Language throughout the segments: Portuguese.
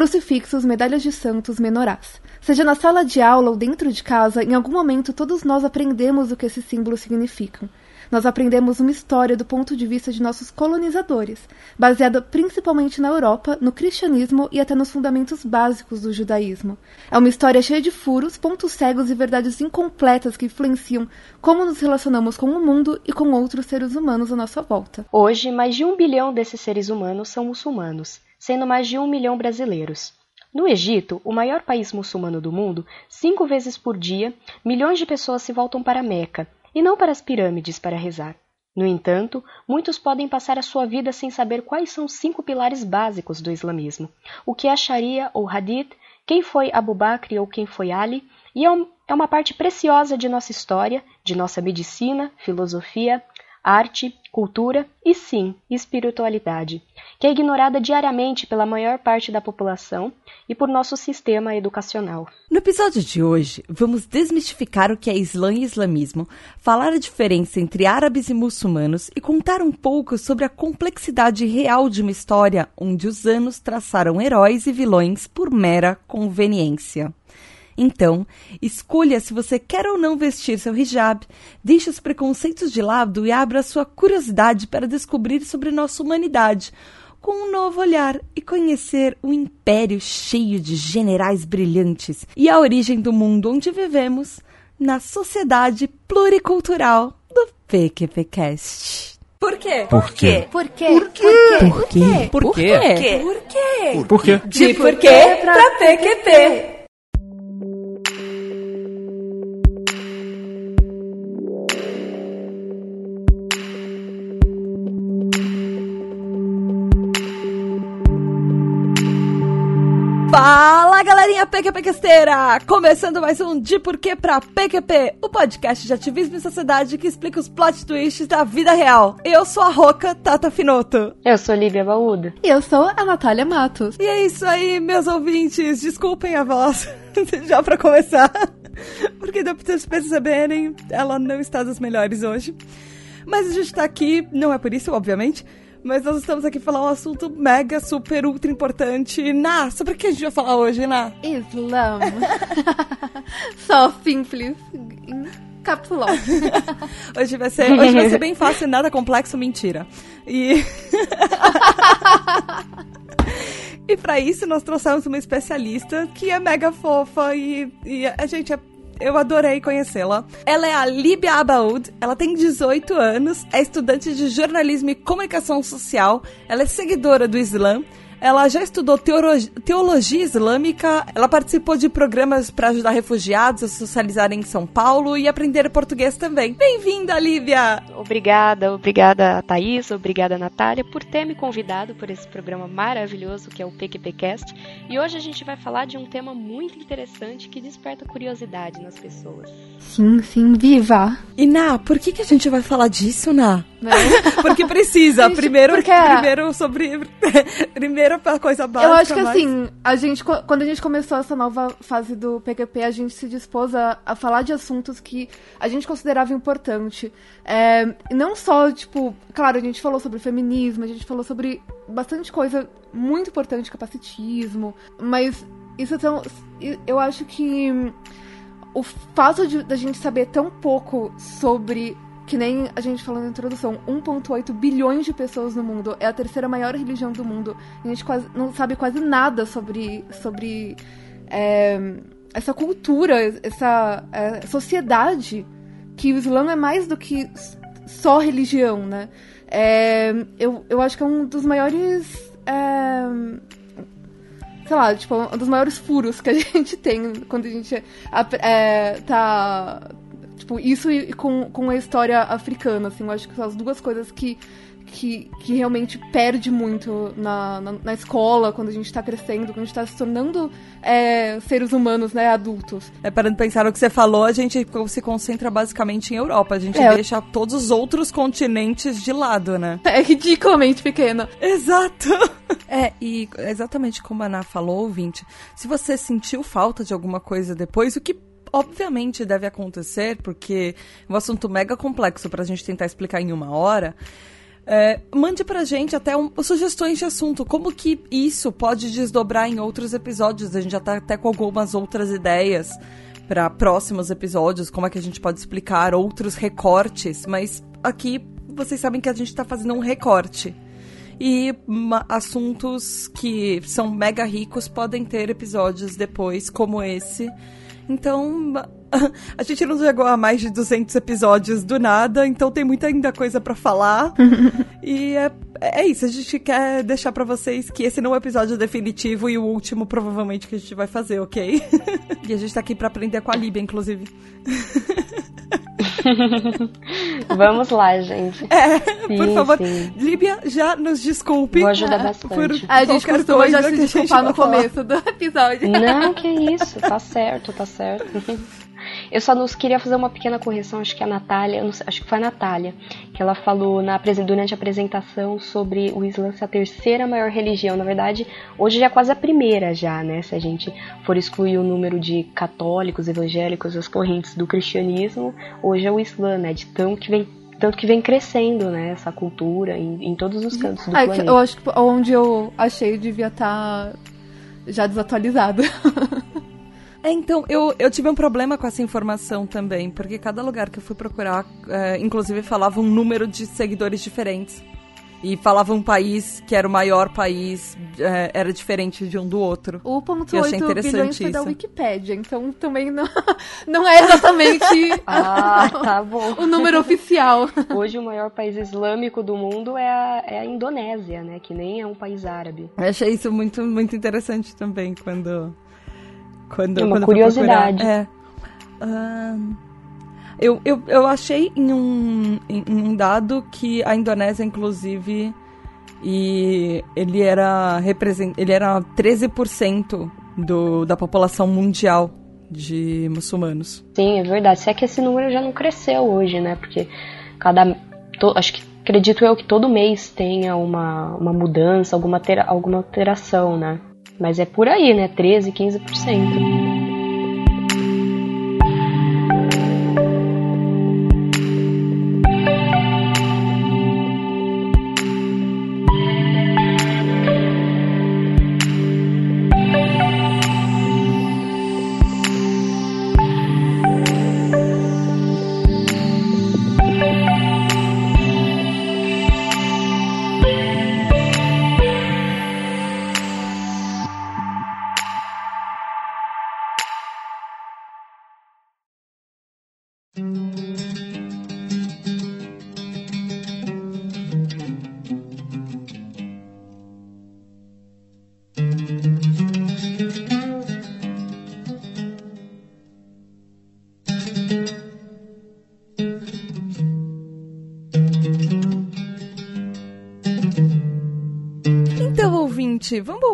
Crucifixos, medalhas de santos, menorás. Seja na sala de aula ou dentro de casa, em algum momento todos nós aprendemos o que esses símbolos significam. Nós aprendemos uma história do ponto de vista de nossos colonizadores, baseada principalmente na Europa, no cristianismo e até nos fundamentos básicos do judaísmo. É uma história cheia de furos, pontos cegos e verdades incompletas que influenciam como nos relacionamos com o mundo e com outros seres humanos à nossa volta. Hoje, mais de um bilhão desses seres humanos são muçulmanos sendo mais de um milhão brasileiros. No Egito, o maior país muçulmano do mundo, cinco vezes por dia, milhões de pessoas se voltam para Meca, e não para as pirâmides para rezar. No entanto, muitos podem passar a sua vida sem saber quais são os cinco pilares básicos do islamismo, o que é Sharia ou Hadith, quem foi Abu Bakr ou quem foi Ali, e é, é uma parte preciosa de nossa história, de nossa medicina, filosofia, arte, cultura e, sim, espiritualidade, que é ignorada diariamente pela maior parte da população e por nosso sistema educacional. No episódio de hoje, vamos desmistificar o que é Islã e islamismo, falar a diferença entre árabes e muçulmanos e contar um pouco sobre a complexidade real de uma história onde os anos traçaram heróis e vilões por mera conveniência. Então, escolha se você quer ou não vestir seu hijab, deixe os preconceitos de lado e abra sua curiosidade para descobrir sobre nossa humanidade com um novo olhar e conhecer um império cheio de generais brilhantes e a origem do mundo onde vivemos na sociedade pluricultural do PQPcast. Por quê? Por quê? Por quê? Por quê? Por quê? Por quê? Por quê? Por quê? Por quê? De por quê pra PQP. Galerinha PQPquesteira! Começando mais um De Porquê pra PQP, o podcast de ativismo e sociedade que explica os plot twists da vida real. Eu sou a Roca Tata Finoto. Eu sou Lívia Baúda. E eu sou a Natália Matos. E é isso aí, meus ouvintes. Desculpem a voz, já pra começar. Porque deu pra vocês perceberem, ela não está das melhores hoje. Mas a gente tá aqui, não é por isso, obviamente, mas nós estamos aqui para falar um assunto mega, super, ultra importante. Ná, sobre o que a gente vai falar hoje, Ná? Islã. Só simples. Capsulão. hoje vai ser, hoje vai ser bem fácil, nada complexo, mentira. E E para isso nós trouxemos uma especialista que é mega fofa e, e a gente é eu adorei conhecê-la. Ela é a Líbia Abaoud, ela tem 18 anos, é estudante de jornalismo e comunicação social, ela é seguidora do Islã ela já estudou teologia islâmica, ela participou de programas para ajudar refugiados a socializar em São Paulo e aprender português também. Bem-vinda, Lívia! Obrigada, obrigada, Thaís, obrigada, Natália, por ter me convidado por esse programa maravilhoso que é o PQPcast. E hoje a gente vai falar de um tema muito interessante que desperta curiosidade nas pessoas. Sim, sim, viva! E, Ná, por que, que a gente vai falar disso, Ná? Porque precisa. Gente, primeiro, porque... primeiro sobre. primeiro a coisa básica. Eu acho que mas... assim, a gente, quando a gente começou essa nova fase do PQP, a gente se dispôs a, a falar de assuntos que a gente considerava importante. É, não só, tipo, claro, a gente falou sobre feminismo, a gente falou sobre bastante coisa muito importante, capacitismo, mas isso tão. Eu acho que o fato de a gente saber tão pouco sobre que nem a gente falou na introdução, 1,8 bilhões de pessoas no mundo, é a terceira maior religião do mundo. A gente quase, não sabe quase nada sobre, sobre é, essa cultura, essa é, sociedade, que o Islã é mais do que só religião, né? É, eu, eu acho que é um dos maiores. É, sei lá, tipo, um dos maiores furos que a gente tem quando a gente é, tá, Tipo, isso e, com, com a história africana, assim, eu acho que são as duas coisas que, que, que realmente perde muito na, na, na, escola, quando a gente tá crescendo, quando a gente tá se tornando é, seres humanos, né, adultos. É, para pensar no que você falou, a gente se concentra basicamente em Europa. A gente é. deixa todos os outros continentes de lado, né? É ridiculamente pequena. Exato! É, e exatamente como a Ana falou, ouvinte, se você sentiu falta de alguma coisa depois, o que obviamente deve acontecer, porque é um assunto mega complexo para a gente tentar explicar em uma hora. É, mande pra gente até um, sugestões de assunto. Como que isso pode desdobrar em outros episódios? A gente já tá até com algumas outras ideias para próximos episódios, como é que a gente pode explicar outros recortes, mas aqui vocês sabem que a gente está fazendo um recorte. E assuntos que são mega ricos podem ter episódios depois, como esse. Então, a gente não chegou a mais de 200 episódios do nada, então tem muita ainda coisa para falar. e é, é isso, a gente quer deixar para vocês que esse não é o episódio definitivo e o último provavelmente que a gente vai fazer, ok? e a gente tá aqui para aprender com a Líbia, inclusive. Vamos lá, gente. É, sim, por favor. Sim. Líbia, já nos desculpe. Vou ajudar bastante. Por a gente costuma já se desculpar no começo do episódio. Não, que isso. Tá certo, tá certo. Eu só nos queria fazer uma pequena correção, acho que a Natália, acho que foi a Natália, que ela falou na, durante a apresentação sobre o Islã ser a terceira maior religião. Na verdade, hoje já é quase a primeira já, né? Se a gente for excluir o número de católicos, evangélicos, as correntes do cristianismo, hoje é o Islã, né? De tão que vem tanto que vem crescendo, né, essa cultura em, em todos os cantos do é, planeta. Eu acho que onde eu achei devia estar tá já desatualizado. É, então, eu, eu tive um problema com essa informação também, porque cada lugar que eu fui procurar, é, inclusive, falava um número de seguidores diferentes. E falava um país que era o maior país, é, era diferente de um do outro. O ponto 8 bilhões foi da Wikipédia, então também não, não é exatamente ah, tá bom. o número oficial. Hoje o maior país islâmico do mundo é a, é a Indonésia, né? Que nem é um país árabe. Eu achei isso muito, muito interessante também, quando quando, é uma quando curiosidade. É. Uh, eu, eu, eu achei em um, em um dado que a Indonésia, inclusive, e ele era, represent, ele era 13% do, da população mundial de muçulmanos. Sim, é verdade. Se é que esse número já não cresceu hoje, né? Porque cada. To, acho que acredito eu que todo mês tenha uma, uma mudança, alguma, altera, alguma alteração, né? Mas é por aí, né? 13, 15%.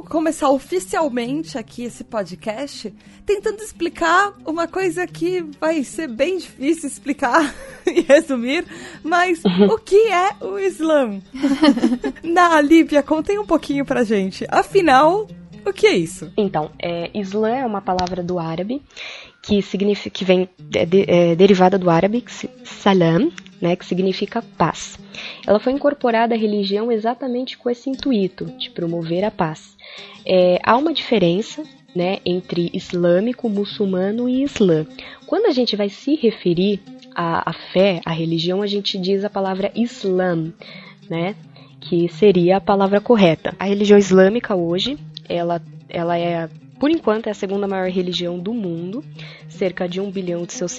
Começar oficialmente aqui esse podcast tentando explicar uma coisa que vai ser bem difícil explicar e resumir, mas o que é o Islã? Na Líbia, contem um pouquinho pra gente. Afinal, o que é isso? Então, é, Islã é uma palavra do árabe que significa que vem é, de, é, derivada do árabe salam, né, que significa paz. Ela foi incorporada à religião exatamente com esse intuito de promover a paz. É, há uma diferença né, entre islâmico, muçulmano e islã. Quando a gente vai se referir à, à fé, à religião, a gente diz a palavra islam, né, que seria a palavra correta. A religião islâmica hoje, ela, ela é por enquanto, é a segunda maior religião do mundo, cerca de um bilhão de, seus,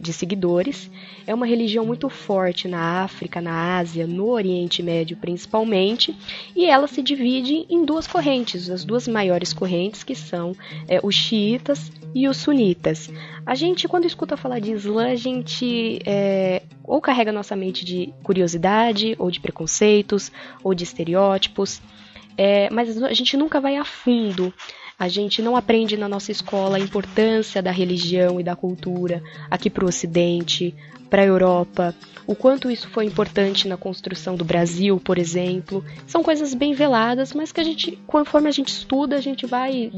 de seguidores. É uma religião muito forte na África, na Ásia, no Oriente Médio principalmente, e ela se divide em duas correntes, as duas maiores correntes que são é, os xiitas e os sunitas. A gente, quando escuta falar de Islã, a gente é, ou carrega nossa mente de curiosidade, ou de preconceitos, ou de estereótipos, é, mas a gente nunca vai a fundo a gente não aprende na nossa escola a importância da religião e da cultura aqui para o Ocidente, para a Europa, o quanto isso foi importante na construção do Brasil, por exemplo. São coisas bem veladas, mas que a gente, conforme a gente estuda, a gente vai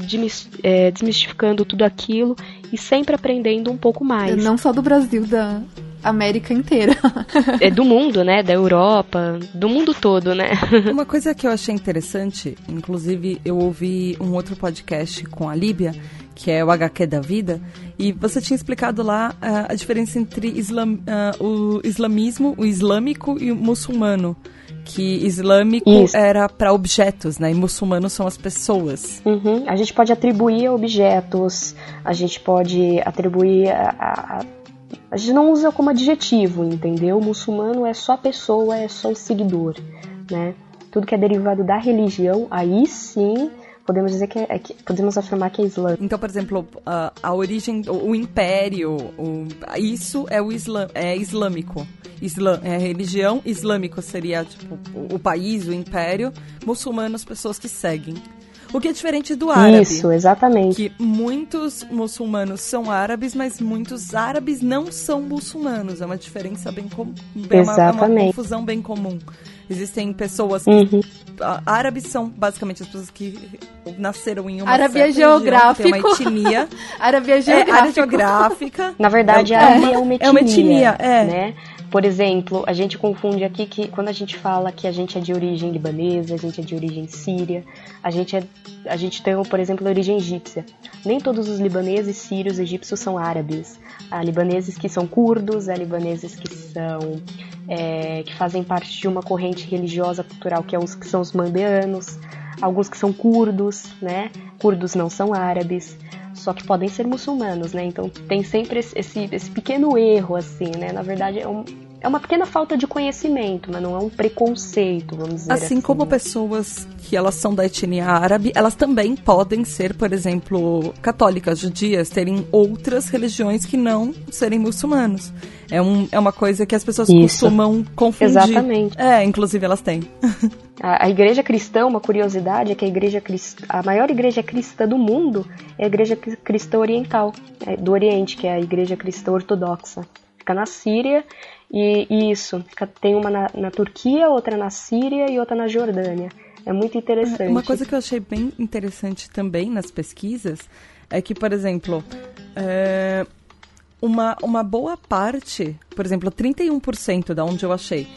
é, desmistificando tudo aquilo e sempre aprendendo um pouco mais. Não só do Brasil, da, América inteira. é do mundo, né? Da Europa, do mundo todo, né? Uma coisa que eu achei interessante, inclusive eu ouvi um outro podcast com a Líbia, que é o HQ da vida, e você tinha explicado lá uh, a diferença entre islam, uh, o islamismo, o islâmico e o muçulmano que islâmico Isso. era para objetos, né? E muçulmanos são as pessoas. Uhum. A gente pode atribuir objetos, a gente pode atribuir a, a, a gente não usa como adjetivo, entendeu? O muçulmano é só pessoa, é só seguidor, né? Tudo que é derivado da religião, aí sim podemos dizer que, é, é que, podemos afirmar que é Islã. Então, por exemplo, a, a origem, o, o império, o, isso é o Islã, é islâmico. Islã, é religião islâmico seria tipo o, o país, o império, muçulmanos, pessoas que seguem. O que é diferente do árabe. Isso, exatamente. Que muitos muçulmanos são árabes, mas muitos árabes não são muçulmanos. É uma diferença bem comum. É uma, é uma confusão bem comum. Existem pessoas que, uhum. árabes são basicamente as pessoas que nasceram em uma Árabe geográfico. Região, uma etnia. árabe é geográfica. É, geográfica. Na verdade, é, árabe é uma etnia. É uma etnia, é. Né? Por exemplo, a gente confunde aqui que quando a gente fala que a gente é de origem libanesa, a gente é de origem síria, a gente, é, a gente tem, por exemplo, origem egípcia. Nem todos os libaneses, sírios, egípcios são árabes. Há libaneses que são curdos, há libaneses que são é, que fazem parte de uma corrente religiosa cultural que, é os, que são os mandeanos, alguns que são curdos, né? Curdos não são árabes só que podem ser muçulmanos, né? Então tem sempre esse, esse, esse pequeno erro, assim, né? Na verdade, é, um, é uma pequena falta de conhecimento, mas não é um preconceito, vamos dizer assim. Assim como né? pessoas que elas são da etnia árabe, elas também podem ser, por exemplo, católicas, judias, terem outras religiões que não serem muçulmanos. É, um, é uma coisa que as pessoas Isso. costumam confundir. Exatamente. É, inclusive elas têm. a, a, igreja cristã, uma curiosidade, é que a igreja a maior igreja cristã do mundo é a igreja cristã oriental, é, do Oriente, que é a igreja cristã ortodoxa. Fica na Síria e, e isso, tem uma na, na Turquia, outra na Síria e outra na Jordânia. É muito interessante. Uma coisa que eu achei bem interessante também nas pesquisas é que, por exemplo, é, uma, uma boa parte, por exemplo, 31% da onde eu achei,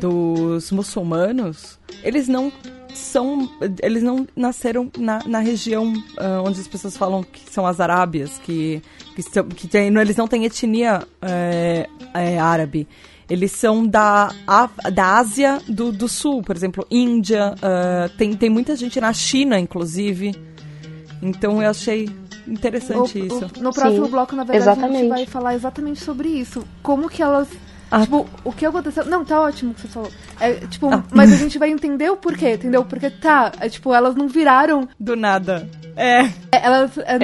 dos muçulmanos, eles não são. Eles não nasceram na, na região uh, onde as pessoas falam que são as Arábias, que, que, são, que tem, eles não têm etnia é, é, árabe. Eles são da, da Ásia do, do Sul, por exemplo, Índia. Uh, tem, tem muita gente na China, inclusive. Então eu achei interessante o, isso. O, no próximo Sim, bloco, na verdade, exatamente. a gente vai falar exatamente sobre isso. Como que elas ah. Tipo, o que aconteceu. Não, tá ótimo o que você falou. É, tipo, ah. mas a gente vai entender o porquê, entendeu? Porque tá, é, tipo, elas não viraram. Do nada. É. é elas. É,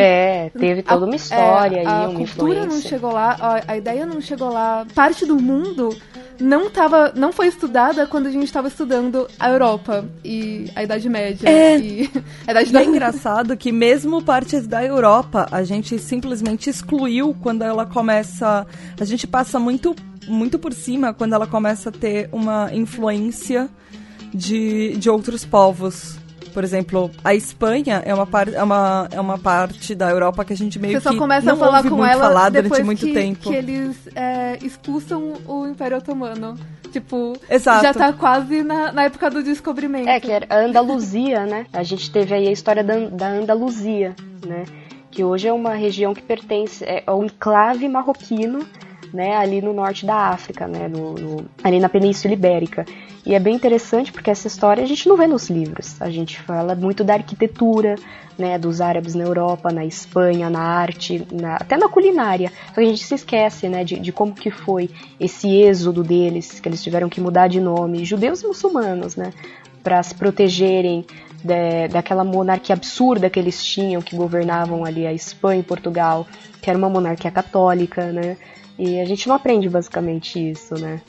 é teve toda uma história é, aí, a uma cultura influência. não chegou lá, a, a ideia não chegou lá. Parte do mundo não tava, não foi estudada quando a gente estava estudando a Europa e a Idade Média. É, e a Idade e é engraçado que mesmo partes da Europa a gente simplesmente excluiu quando ela começa. A gente passa muito, muito por cima quando ela começa a ter uma influência de, de outros povos. Por exemplo, a Espanha é uma, par, é uma, é uma parte da Europa que a gente meio Você só que começa não a falar com ela falar depois muito que, tempo. que eles é, expulsam o Império Otomano. Tipo, Exato. já tá quase na, na época do descobrimento. É, que era a Andaluzia, né? A gente teve aí a história da, da Andaluzia, né? Que hoje é uma região que pertence é, ao enclave marroquino, né? Ali no norte da África, né? No, no, ali na Península Ibérica. E é bem interessante porque essa história a gente não vê nos livros. A gente fala muito da arquitetura, né, dos árabes na Europa, na Espanha, na arte, na, até na culinária. Só que a gente se esquece, né, de, de, como que foi esse êxodo deles, que eles tiveram que mudar de nome, judeus e muçulmanos, né, para se protegerem de, daquela monarquia absurda que eles tinham, que governavam ali a Espanha e Portugal, que era uma monarquia católica, né. E a gente não aprende basicamente isso, né?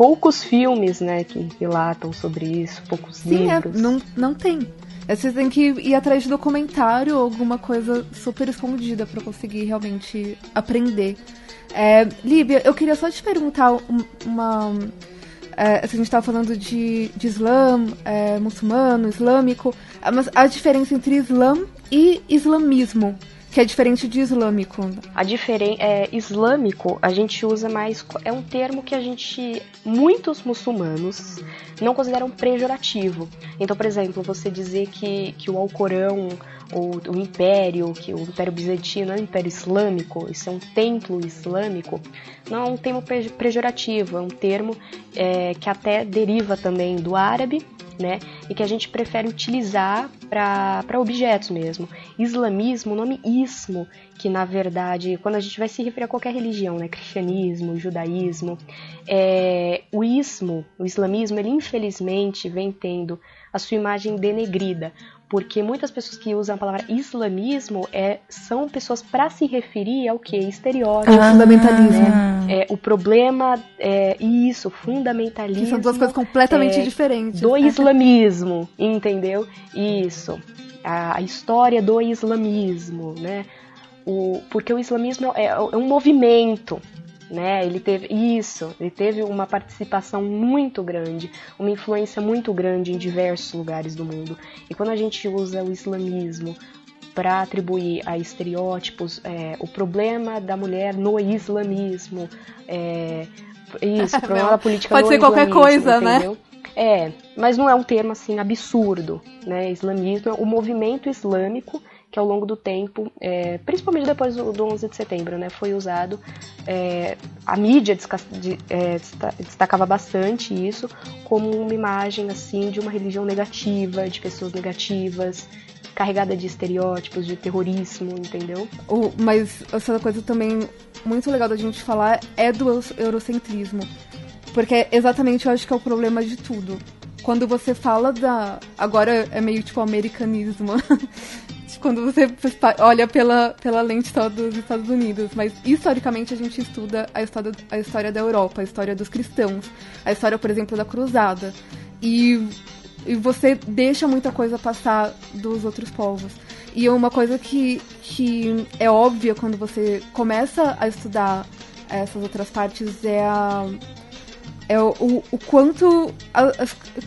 poucos filmes, né, que relatam sobre isso, poucos Sim, é, livros. É, não, não tem. É, você tem que ir atrás de documentário ou alguma coisa super escondida para conseguir realmente aprender. É, Líbia, eu queria só te perguntar uma. É, a gente estava falando de, de Islã, é, muçulmano, islâmico, mas a diferença entre Islã e islamismo. Que é diferente de islâmico. A diferen é, islâmico a gente usa mais é um termo que a gente muitos muçulmanos não consideram pejorativo. Então, por exemplo, você dizer que, que o Alcorão ou o Império, que o Império Bizantino é um Império Islâmico, isso é um templo islâmico, não é um termo pejorativo, é um termo é, que até deriva também do árabe né? E que a gente prefere utilizar para objetos mesmo. Islamismo, o nome ismo, que na verdade, quando a gente vai se referir a qualquer religião, né? Cristianismo, judaísmo, é, o ismo, o islamismo, ele infelizmente vem tendo a sua imagem denegrida, porque muitas pessoas que usam a palavra islamismo é, são pessoas para se referir ao que? Estereótipo. Ah, fundamentalismo. Né? É, o problema é isso, fundamentalismo. Que são duas coisas completamente é, diferentes. Do islamismo, entendeu? Isso. A, a história do islamismo, né? O, porque o islamismo é, é um movimento, né? Ele teve isso, ele teve uma participação muito grande, uma influência muito grande em diversos lugares do mundo. E quando a gente usa o islamismo para atribuir a estereótipos é, o problema da mulher no islamismo, é, isso, o problema da política Pode no ser qualquer coisa, né? entendeu? né? É, mas não é um termo assim absurdo, né? Islamismo, o movimento islâmico que ao longo do tempo, é, principalmente depois do, do 11 de setembro, né, foi usado. É, a mídia de, é, destacava bastante isso como uma imagem assim de uma religião negativa, de pessoas negativas, carregada de estereótipos, de terrorismo, entendeu? O, mas essa coisa também muito legal da gente falar é do eurocentrismo. Porque exatamente eu acho que é o problema de tudo. Quando você fala da. Agora é meio tipo americanismo. quando você olha pela, pela lente só dos Estados Unidos, mas historicamente a gente estuda a história, a história da Europa, a história dos cristãos, a história, por exemplo, da Cruzada. E, e você deixa muita coisa passar dos outros povos. E uma coisa que, que é óbvia quando você começa a estudar essas outras partes é a é o, o, o quanto a, a,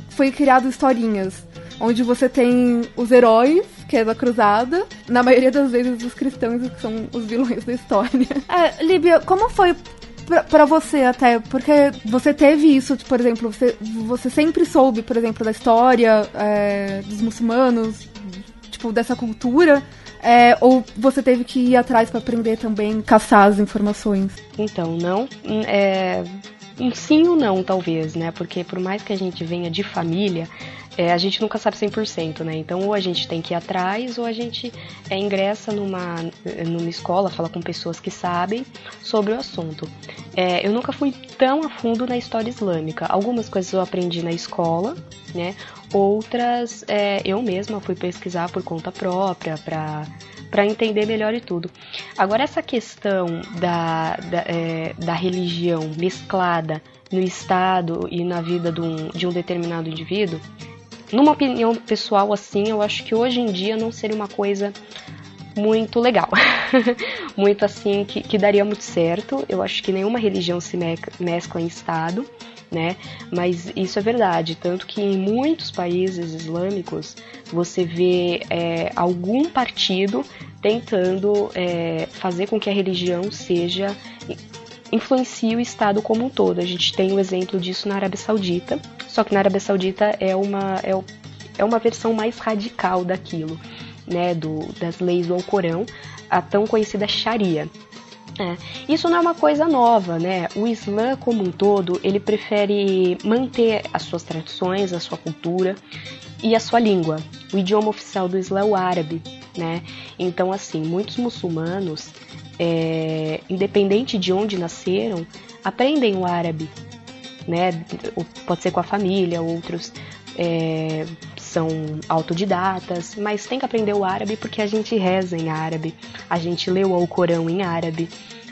foi criado historinhas onde você tem os heróis, que é da cruzada, na maioria das vezes os cristãos que são os vilões da história. É, Líbia, como foi para você até, porque você teve isso, por exemplo, você, você sempre soube, por exemplo, da história é, dos muçulmanos, tipo, dessa cultura, é, ou você teve que ir atrás para aprender também, caçar as informações? Então, não. É, um sim ou não, talvez, né? Porque por mais que a gente venha de família, é, a gente nunca sabe 100%, né? Então, ou a gente tem que ir atrás, ou a gente é, ingressa numa, numa escola, fala com pessoas que sabem sobre o assunto. É, eu nunca fui tão a fundo na história islâmica. Algumas coisas eu aprendi na escola, né? Outras é, eu mesma fui pesquisar por conta própria para para entender melhor e tudo. Agora, essa questão da, da, é, da religião mesclada no Estado e na vida de um, de um determinado indivíduo, numa opinião pessoal assim, eu acho que hoje em dia não seria uma coisa muito legal. muito assim, que, que daria muito certo. Eu acho que nenhuma religião se mescla em Estado né? Mas isso é verdade, tanto que em muitos países islâmicos você vê é, algum partido tentando é, fazer com que a religião seja influencie o Estado como um todo. A gente tem um exemplo disso na Arábia Saudita, só que na Arábia Saudita é uma, é, é uma versão mais radical daquilo, né, do, das leis do Alcorão, a tão conhecida Sharia. É. Isso não é uma coisa nova, né? O Islã como um todo, ele prefere manter as suas tradições, a sua cultura e a sua língua. O idioma oficial do Islã é o árabe, né? Então, assim, muitos muçulmanos, é, independente de onde nasceram, aprendem o árabe, né? Pode ser com a família, outros é, são autodidatas, mas tem que aprender o árabe porque a gente reza em árabe, a gente lê o Alcorão em árabe,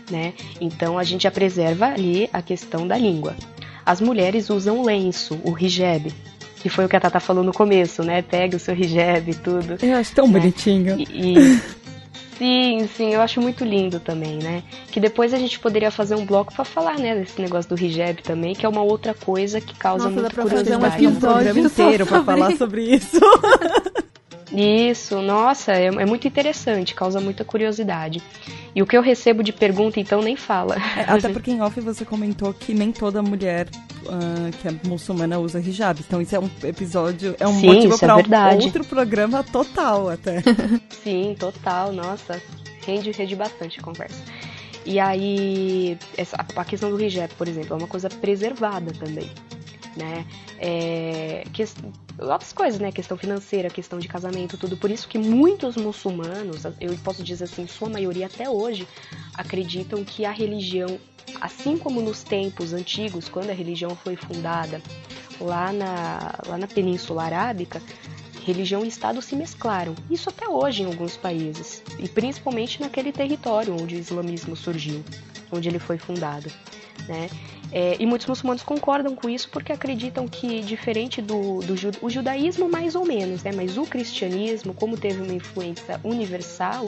né? Então a gente já preserva ali a questão da língua. As mulheres usam lenço, o hijab, que foi o que a Tata falou no começo, né? Pega o seu hijab e tudo. Eu acho tão né? bonitinho. E, e, sim, sim, eu acho muito lindo também, né? Que depois a gente poderia fazer um bloco para falar, né, desse negócio do hijab também, que é uma outra coisa que causa Nossa, muita dá pra curiosidade. fazer um episódio inteiro para falar sobre isso. Isso, nossa, é, é, muito interessante, causa muita curiosidade. E o que eu recebo de pergunta, então, nem fala. É, até porque em off você comentou que nem toda mulher uh, que é muçulmana usa hijab. Então isso é um episódio, é um Sim, motivo para é um outro programa total até. Sim, total, nossa, rende, rende bastante a conversa. E aí, essa, a questão do hijab, por exemplo, é uma coisa preservada também né? É, que, outras coisas, né? Questão financeira, questão de casamento, tudo. Por isso que muitos muçulmanos, eu posso dizer assim, sua maioria até hoje, acreditam que a religião, assim como nos tempos antigos, quando a religião foi fundada lá na, lá na Península Arábica, religião e Estado se mesclaram. Isso até hoje em alguns países, e principalmente naquele território onde o islamismo surgiu, onde ele foi fundado. Né? É, e muitos muçulmanos concordam com isso porque acreditam que, diferente do, do o judaísmo, mais ou menos, né? mas o cristianismo, como teve uma influência universal,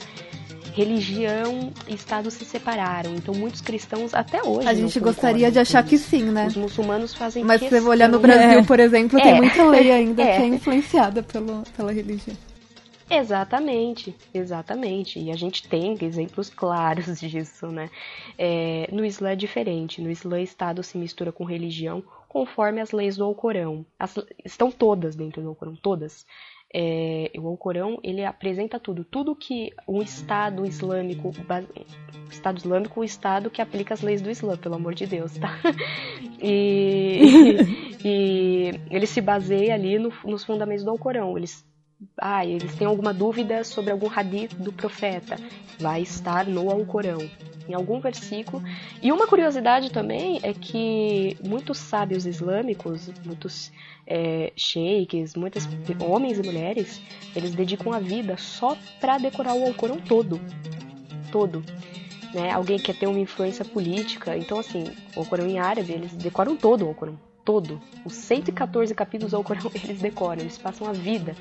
religião e Estado se separaram. Então, muitos cristãos até hoje. A gente gostaria de achar que sim, né? Os muçulmanos fazem Mas questão... se você olhar no Brasil, é. por exemplo, tem é. muita lei ainda é. que é influenciada pelo, pela religião. Exatamente, exatamente. E a gente tem exemplos claros disso, né? É, no Islã é diferente. No Islã, Estado se mistura com religião conforme as leis do Alcorão. As, estão todas dentro do Alcorão, todas. É, o Alcorão ele apresenta tudo, tudo que um Estado islâmico, Estado islâmico, o Estado que aplica as leis do Islã, pelo amor de Deus, tá? E, e ele se baseia ali no, nos fundamentos do Alcorão. Eles ah, eles têm alguma dúvida sobre algum hadith do profeta, vai estar no Alcorão, em algum versículo. E uma curiosidade também é que muitos sábios islâmicos, muitos é, sheiks, muitos homens e mulheres, eles dedicam a vida só para decorar o Alcorão todo, todo. Né? Alguém quer ter uma influência política, então assim, o Alcorão em árabe, eles decoram todo o Alcorão todo. Os 114 capítulos do Alcorão eles decoram, eles passam a vida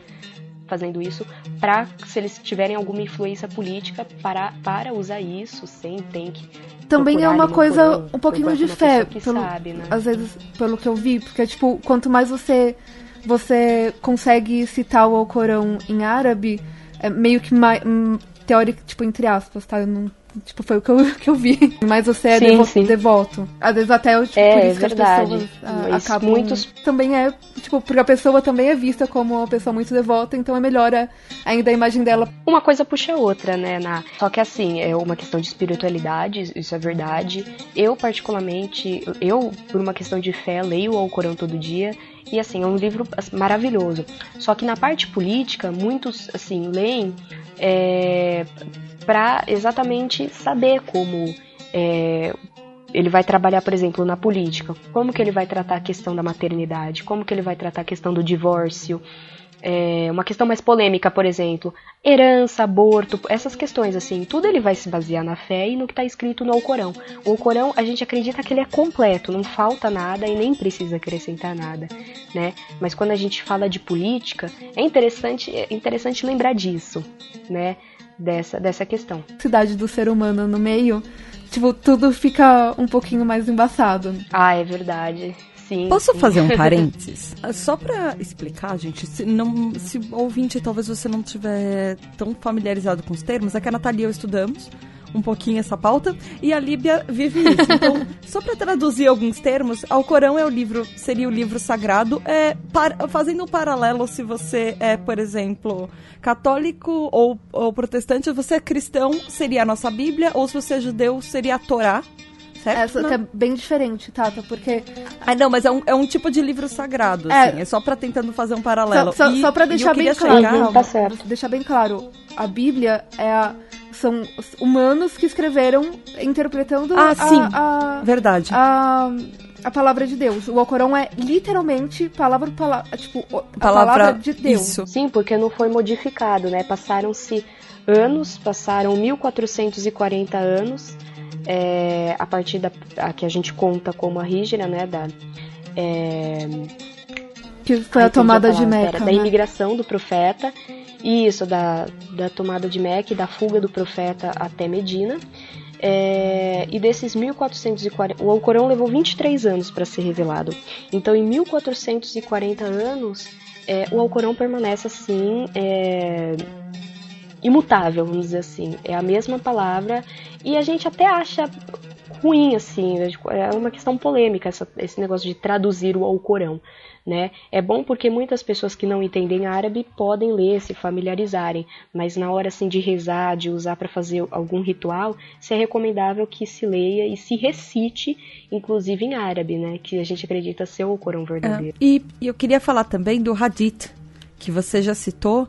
fazendo isso para, se eles tiverem alguma influência política, para, para usar isso sem tem que. Também é uma coisa um, um pouquinho de fé, pelo, sabe, né? às vezes, pelo que eu vi, porque, tipo, quanto mais você, você consegue citar o Alcorão em árabe, é meio que mais, hum, teórico, tipo, entre aspas, tá? Eu não Tipo, foi o que eu, que eu vi. Mas você é sim, devo sim. devoto. Às vezes até eu, tipo, é, por isso é que as pessoas ah, acabam. Muitos... Também é, tipo, porque a pessoa também é vista como uma pessoa muito devota, então é melhor ainda a imagem dela. Uma coisa puxa a outra, né, na... Só que assim, é uma questão de espiritualidade, isso é verdade. Eu, particularmente, eu, por uma questão de fé, leio o Alcorão todo dia. E assim, é um livro maravilhoso. Só que na parte política, muitos assim leem é, para exatamente saber como é, ele vai trabalhar, por exemplo, na política, como que ele vai tratar a questão da maternidade, como que ele vai tratar a questão do divórcio, é, uma questão mais polêmica, por exemplo, herança, aborto, essas questões assim, tudo ele vai se basear na fé e no que está escrito no Alcorão. O Alcorão a gente acredita que ele é completo, não falta nada e nem precisa acrescentar nada, né? Mas quando a gente fala de política, é interessante, é interessante lembrar disso, né? Dessa, dessa questão. Cidade do ser humano no meio, tipo, tudo fica um pouquinho mais embaçado. Ah, é verdade. Sim, Posso sim. fazer um parênteses? Só para explicar, gente, se, não, se ouvinte talvez você não estiver tão familiarizado com os termos, é que a Natalia e eu estudamos um pouquinho essa pauta e a Líbia vive isso. Então, só para traduzir alguns termos, Alcorão é o livro, seria o livro sagrado, é, par, fazendo um paralelo se você é, por exemplo, católico ou, ou protestante, se você é cristão, seria a nossa Bíblia, ou se você é judeu, seria a Torá. Certo? Essa que é bem diferente, Tata, porque. Ah, não, mas é um, é um tipo de livro sagrado, é, assim, é só pra tentando fazer um paralelo. Só, só, e, só pra deixar bem claro. Chegar... Tá certo. Deixar bem claro, a Bíblia é a são humanos que escreveram interpretando ah, a, sim. A, verdade a, a palavra de Deus. O Alcorão é literalmente palavra por palavra, tipo, a palavra, palavra de Deus. Isso. Sim, porque não foi modificado, né? Passaram-se anos, passaram 1440 anos é, a partir da a que a gente conta como a Rígira, né, da é, que foi a tomada de Meca, da né? imigração do profeta isso, da, da tomada de Meca e da fuga do profeta até Medina. É, e desses 1440, o Alcorão levou 23 anos para ser revelado. Então, em 1440 anos, é, o Alcorão permanece assim. É, imutável, vamos dizer assim. É a mesma palavra e a gente até acha ruim, assim, né? é uma questão polêmica essa, esse negócio de traduzir o Alcorão, né? É bom porque muitas pessoas que não entendem árabe podem ler, se familiarizarem, mas na hora, assim, de rezar, de usar para fazer algum ritual, se é recomendável que se leia e se recite, inclusive em árabe, né? Que a gente acredita ser o Alcorão verdadeiro. É, e, e eu queria falar também do Hadith, que você já citou,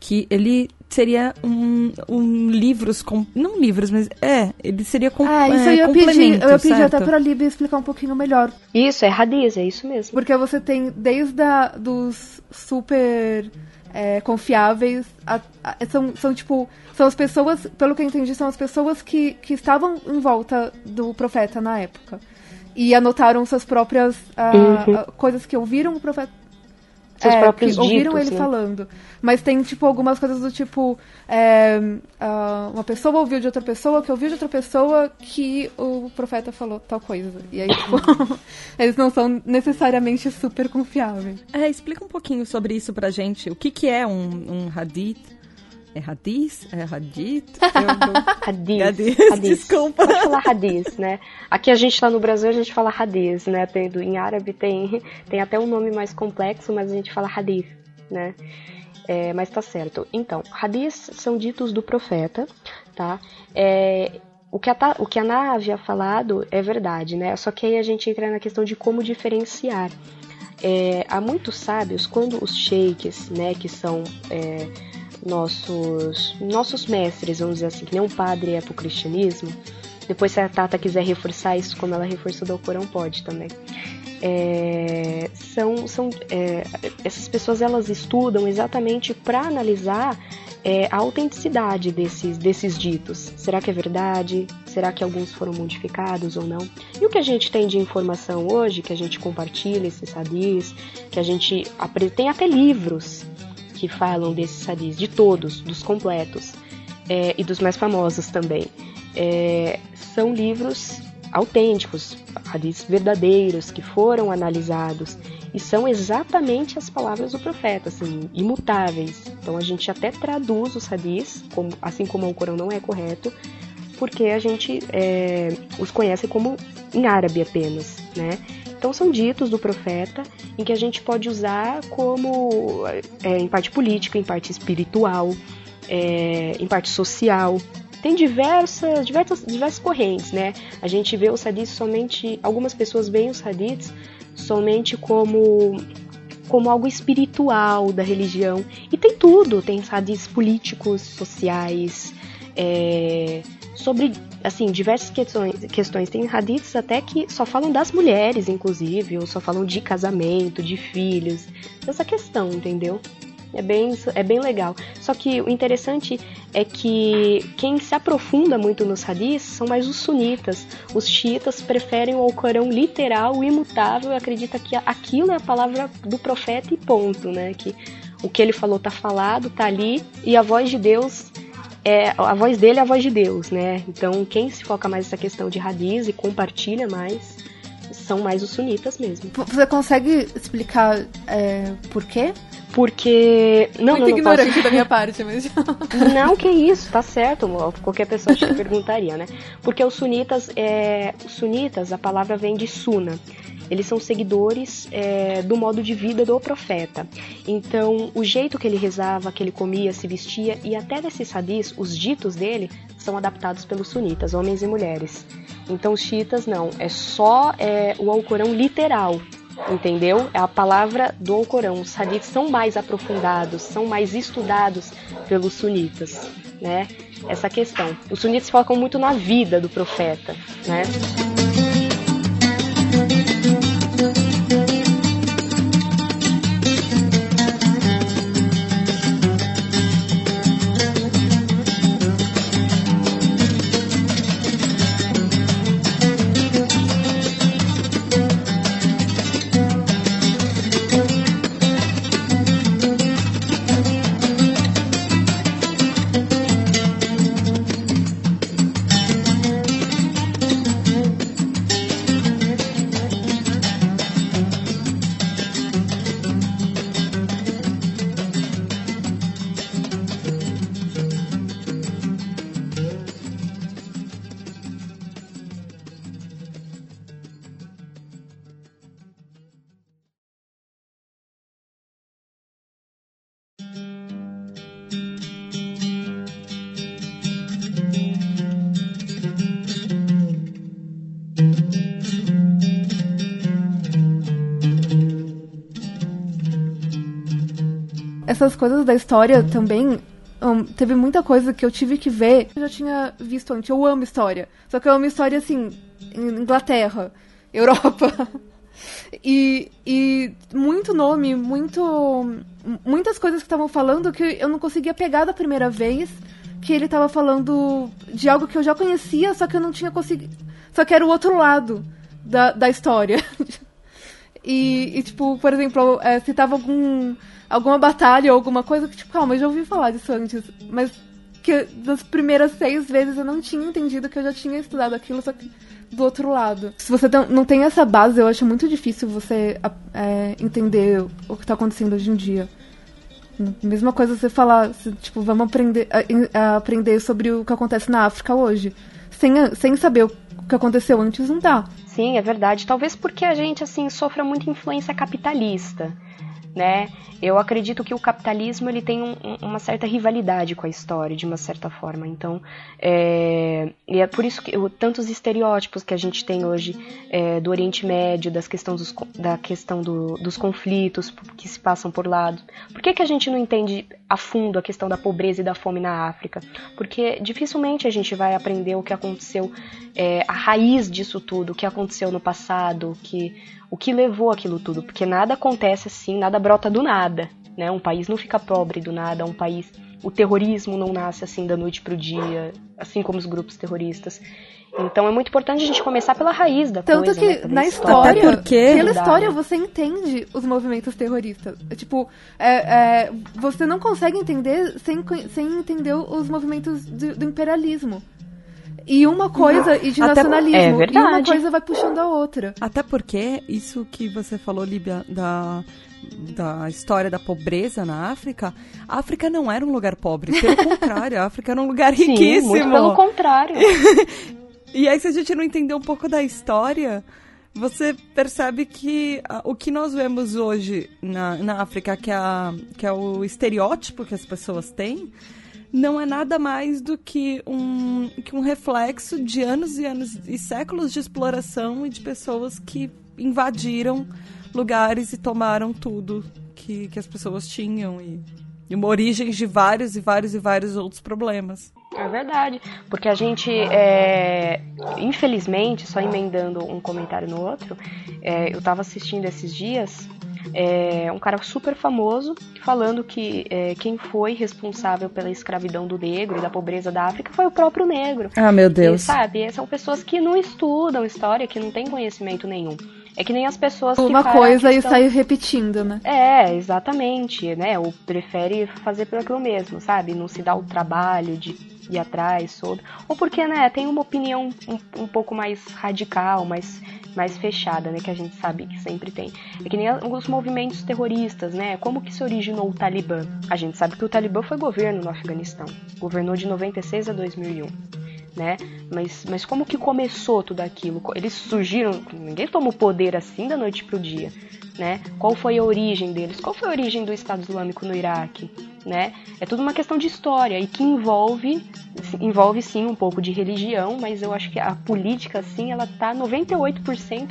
que ele seria um, um livros com não livros mas é ele seria com ah, isso é, eu ia pedir eu ia pedir certo? até para Líbia explicar um pouquinho melhor isso é hadith é isso mesmo porque você tem desde a, dos super é, confiáveis a, a, são, são tipo são as pessoas pelo que eu entendi são as pessoas que, que estavam em volta do profeta na época e anotaram suas próprias uh, uhum. coisas que ouviram o profeta seus é, próprios que ouviram ditos, ele né? falando. Mas tem, tipo, algumas coisas do tipo. É, uh, uma pessoa ouviu de outra pessoa, que ouviu de outra pessoa que o profeta falou tal coisa. E aí, tipo, eles não são necessariamente super confiáveis. É, explica um pouquinho sobre isso pra gente. O que, que é um, um hadith? É Hadith? É Hadith? Hadith. Hadith. Hadith. Desculpa. Pode falar Hadith, né? Aqui a gente tá no Brasil, a gente fala Hadith, né? Tem, em árabe tem, tem até um nome mais complexo, mas a gente fala Hadith, né? É, mas tá certo. Então, Hadiths são ditos do profeta, tá? É, o que, a, o que a Ana havia falado é verdade, né? Só que aí a gente entra na questão de como diferenciar. É, há muitos sábios, quando os sheiks, né, que são é, nossos, nossos mestres, vamos dizer assim, que nem um padre é pro cristianismo. Depois, se a Tata quiser reforçar isso, como ela reforçou do Corão, pode também. É, são, são é, essas pessoas elas estudam exatamente para analisar é, a autenticidade desses, desses ditos. Será que é verdade? Será que alguns foram modificados ou não? E o que a gente tem de informação hoje, que a gente compartilha esses hadis, que a gente tem até livros que falam desses hadis, de todos, dos completos é, e dos mais famosos também. É, são livros autênticos, hadis verdadeiros, que foram analisados e são exatamente as palavras do profeta, assim, imutáveis. Então a gente até traduz os hadis, como, assim como o Corão não é correto, porque a gente é, os conhece como em árabe apenas, né? Então são ditos do profeta em que a gente pode usar como é, em parte política, em parte espiritual, é, em parte social. Tem diversas, diversas, diversas correntes, né? A gente vê os hadiths somente. Algumas pessoas veem os hadiths somente como como algo espiritual da religião. E tem tudo, tem hadiths políticos, sociais, é, sobre assim diversas questões, questões. Tem hadiths até que só falam das mulheres, inclusive, ou só falam de casamento, de filhos, essa questão, entendeu? É bem, é bem legal. Só que o interessante é que quem se aprofunda muito nos hadiths são mais os sunitas. Os xiitas preferem o Alcorão literal, imutável, acredita que aquilo é a palavra do profeta e ponto, né? Que o que ele falou tá falado, tá ali, e a voz de Deus é, a voz dele é a voz de Deus, né? Então, quem se foca mais nessa questão de radiz e compartilha mais são mais os sunitas mesmo. Você consegue explicar é, por quê? Porque. Não, Muito não, ignorante posso... da minha parte, mas. não, que isso, tá certo, qualquer pessoa te perguntaria, né? Porque os sunitas, é... os sunitas, a palavra vem de suna. Eles são seguidores é, do modo de vida do profeta. Então, o jeito que ele rezava, que ele comia, se vestia e até desses hadis, os ditos dele são adaptados pelos sunitas, homens e mulheres. Então, os xiitas não, é só é, o Alcorão literal, entendeu? É a palavra do Alcorão. Os hadiths são mais aprofundados, são mais estudados pelos sunitas, né? Essa questão. Os sunitas focam muito na vida do profeta, né? Essas coisas da história também. um, teve muita coisa que eu tive que ver. Eu já tinha visto antes. Eu amo história. Só que eu amo história assim, Inglaterra, Europa. E, e muito nome, muito. Muitas coisas que estavam falando que eu não conseguia pegar da primeira vez. Que ele estava falando de algo que eu já conhecia, só que eu não tinha conseguido. Só que era o outro lado da, da história. E, e, tipo, por exemplo, é, citava algum, alguma batalha ou alguma coisa que, tipo, calma, eu já ouvi falar disso antes. Mas que das primeiras seis vezes eu não tinha entendido que eu já tinha estudado aquilo, só que do outro lado. Se você não tem essa base, eu acho muito difícil você é, entender o que está acontecendo hoje em dia. Mesma coisa você falar, tipo, vamos aprender, a, a aprender sobre o que acontece na África hoje. Sem, sem saber o que aconteceu antes, não dá. Sim, é verdade. Talvez porque a gente, assim, sofra muita influência capitalista né? Eu acredito que o capitalismo ele tem um, uma certa rivalidade com a história, de uma certa forma. Então, é, e é por isso que tantos estereótipos que a gente tem hoje é, do Oriente Médio, das questões dos, da questão do, dos conflitos que se passam por lá. Por que, que a gente não entende a fundo a questão da pobreza e da fome na África? Porque dificilmente a gente vai aprender o que aconteceu, é, a raiz disso tudo, o que aconteceu no passado, que o que levou aquilo tudo, porque nada acontece assim, nada brota do nada, né? Um país não fica pobre do nada, um país, o terrorismo não nasce assim da noite pro dia, assim como os grupos terroristas. Então é muito importante a gente começar pela raiz da Tanto coisa. Tanto que né? na história, Até porque... pela história você entende os movimentos terroristas. Tipo, é, é, você não consegue entender sem, sem entender os movimentos do, do imperialismo. E uma coisa, e de Até, nacionalismo. É verdade. E uma coisa vai puxando a outra. Até porque isso que você falou, Líbia, da, da história da pobreza na África, a África não era um lugar pobre. Pelo contrário, a África era um lugar Sim, riquíssimo. Muito pelo contrário. e aí, se a gente não entender um pouco da história, você percebe que o que nós vemos hoje na, na África, que é, a, que é o estereótipo que as pessoas têm, não é nada mais do que um, que um reflexo de anos e anos e séculos de exploração e de pessoas que invadiram lugares e tomaram tudo que, que as pessoas tinham e, e uma origem de vários e vários e vários outros problemas. É verdade, porque a gente, é, infelizmente, só emendando um comentário no outro, é, eu estava assistindo esses dias é, um cara super famoso falando que é, quem foi responsável pela escravidão do negro e da pobreza da África foi o próprio negro. Ah, meu Deus. E, sabe, são pessoas que não estudam história, que não têm conhecimento nenhum. É que nem as pessoas Uma que coisa questão... e sai repetindo, né? É, exatamente, né? Ou prefere fazer por aquilo mesmo, sabe? Não se dá o trabalho de ir atrás sobre. Ou porque, né, tem uma opinião um, um pouco mais radical, mais mais fechada, né, que a gente sabe que sempre tem. É que nem os movimentos terroristas, né? Como que se originou o Talibã? A gente sabe que o Talibã foi governo no Afeganistão, governou de 96 a 2001. Né? Mas, mas como que começou tudo aquilo? Eles surgiram, ninguém toma o poder assim da noite pro dia, né? Qual foi a origem deles? Qual foi a origem do Estado Islâmico no Iraque? Né? É tudo uma questão de história e que envolve envolve sim um pouco de religião, mas eu acho que a política assim, ela tá 98%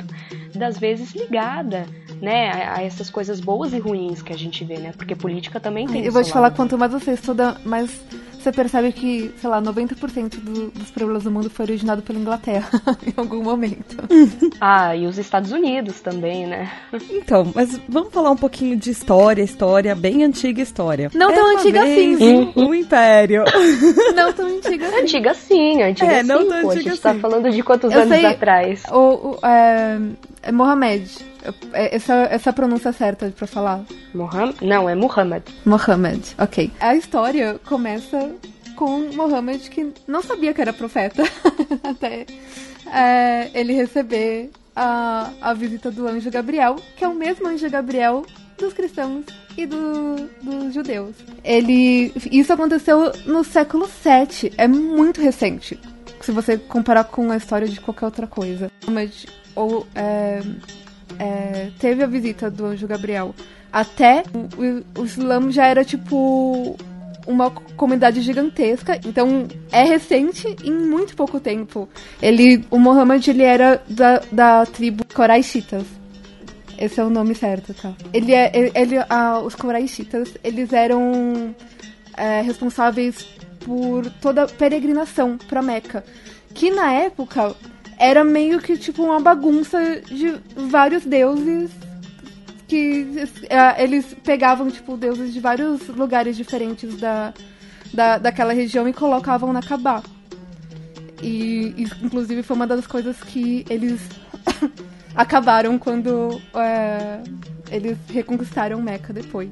das vezes ligada, né, a, a, essas coisas boas e ruins que a gente vê, né? Porque política também tem Eu vou te falar quanto mais você estuda, mais você percebe que, sei lá, 90% do, dos problemas do mundo foi originado pela Inglaterra em algum momento. ah, e os Estados Unidos também, né? Então, mas vamos falar um pouquinho de história, história, bem antiga história. Não tão antiga assim. O Império. não tão antiga assim. Antiga sim, antiga é, sim. Não tão pô, antiga a gente tá assim. tá falando de quantos Eu anos sei, atrás? O, o é, é Mohamed. É, essa, essa pronúncia certa pra falar? Mohammed? Não, é Muhammad. Mohammed, ok. A história começa com Mohammed que não sabia que era profeta até é, ele receber a, a visita do anjo Gabriel, que é o mesmo anjo Gabriel dos cristãos e do, dos judeus. Ele, isso aconteceu no século VII, é muito recente, se você comparar com a história de qualquer outra coisa. Mas, ou, é, é, teve a visita do anjo Gabriel. Até o, o Islã já era tipo uma comunidade gigantesca, então é recente em muito pouco tempo. Ele, o Muhammad ele era da, da tribo Coraishitas. esse é o nome certo, tá? Ele é, ele, ele ah, os Koraishitas, eles eram é, responsáveis por toda a peregrinação para Meca, que na época era meio que tipo uma bagunça de vários deuses que é, eles pegavam tipo deuses de vários lugares diferentes da, da daquela região e colocavam na Kabá. E, e inclusive foi uma das coisas que eles acabaram quando é, eles reconquistaram Meca depois.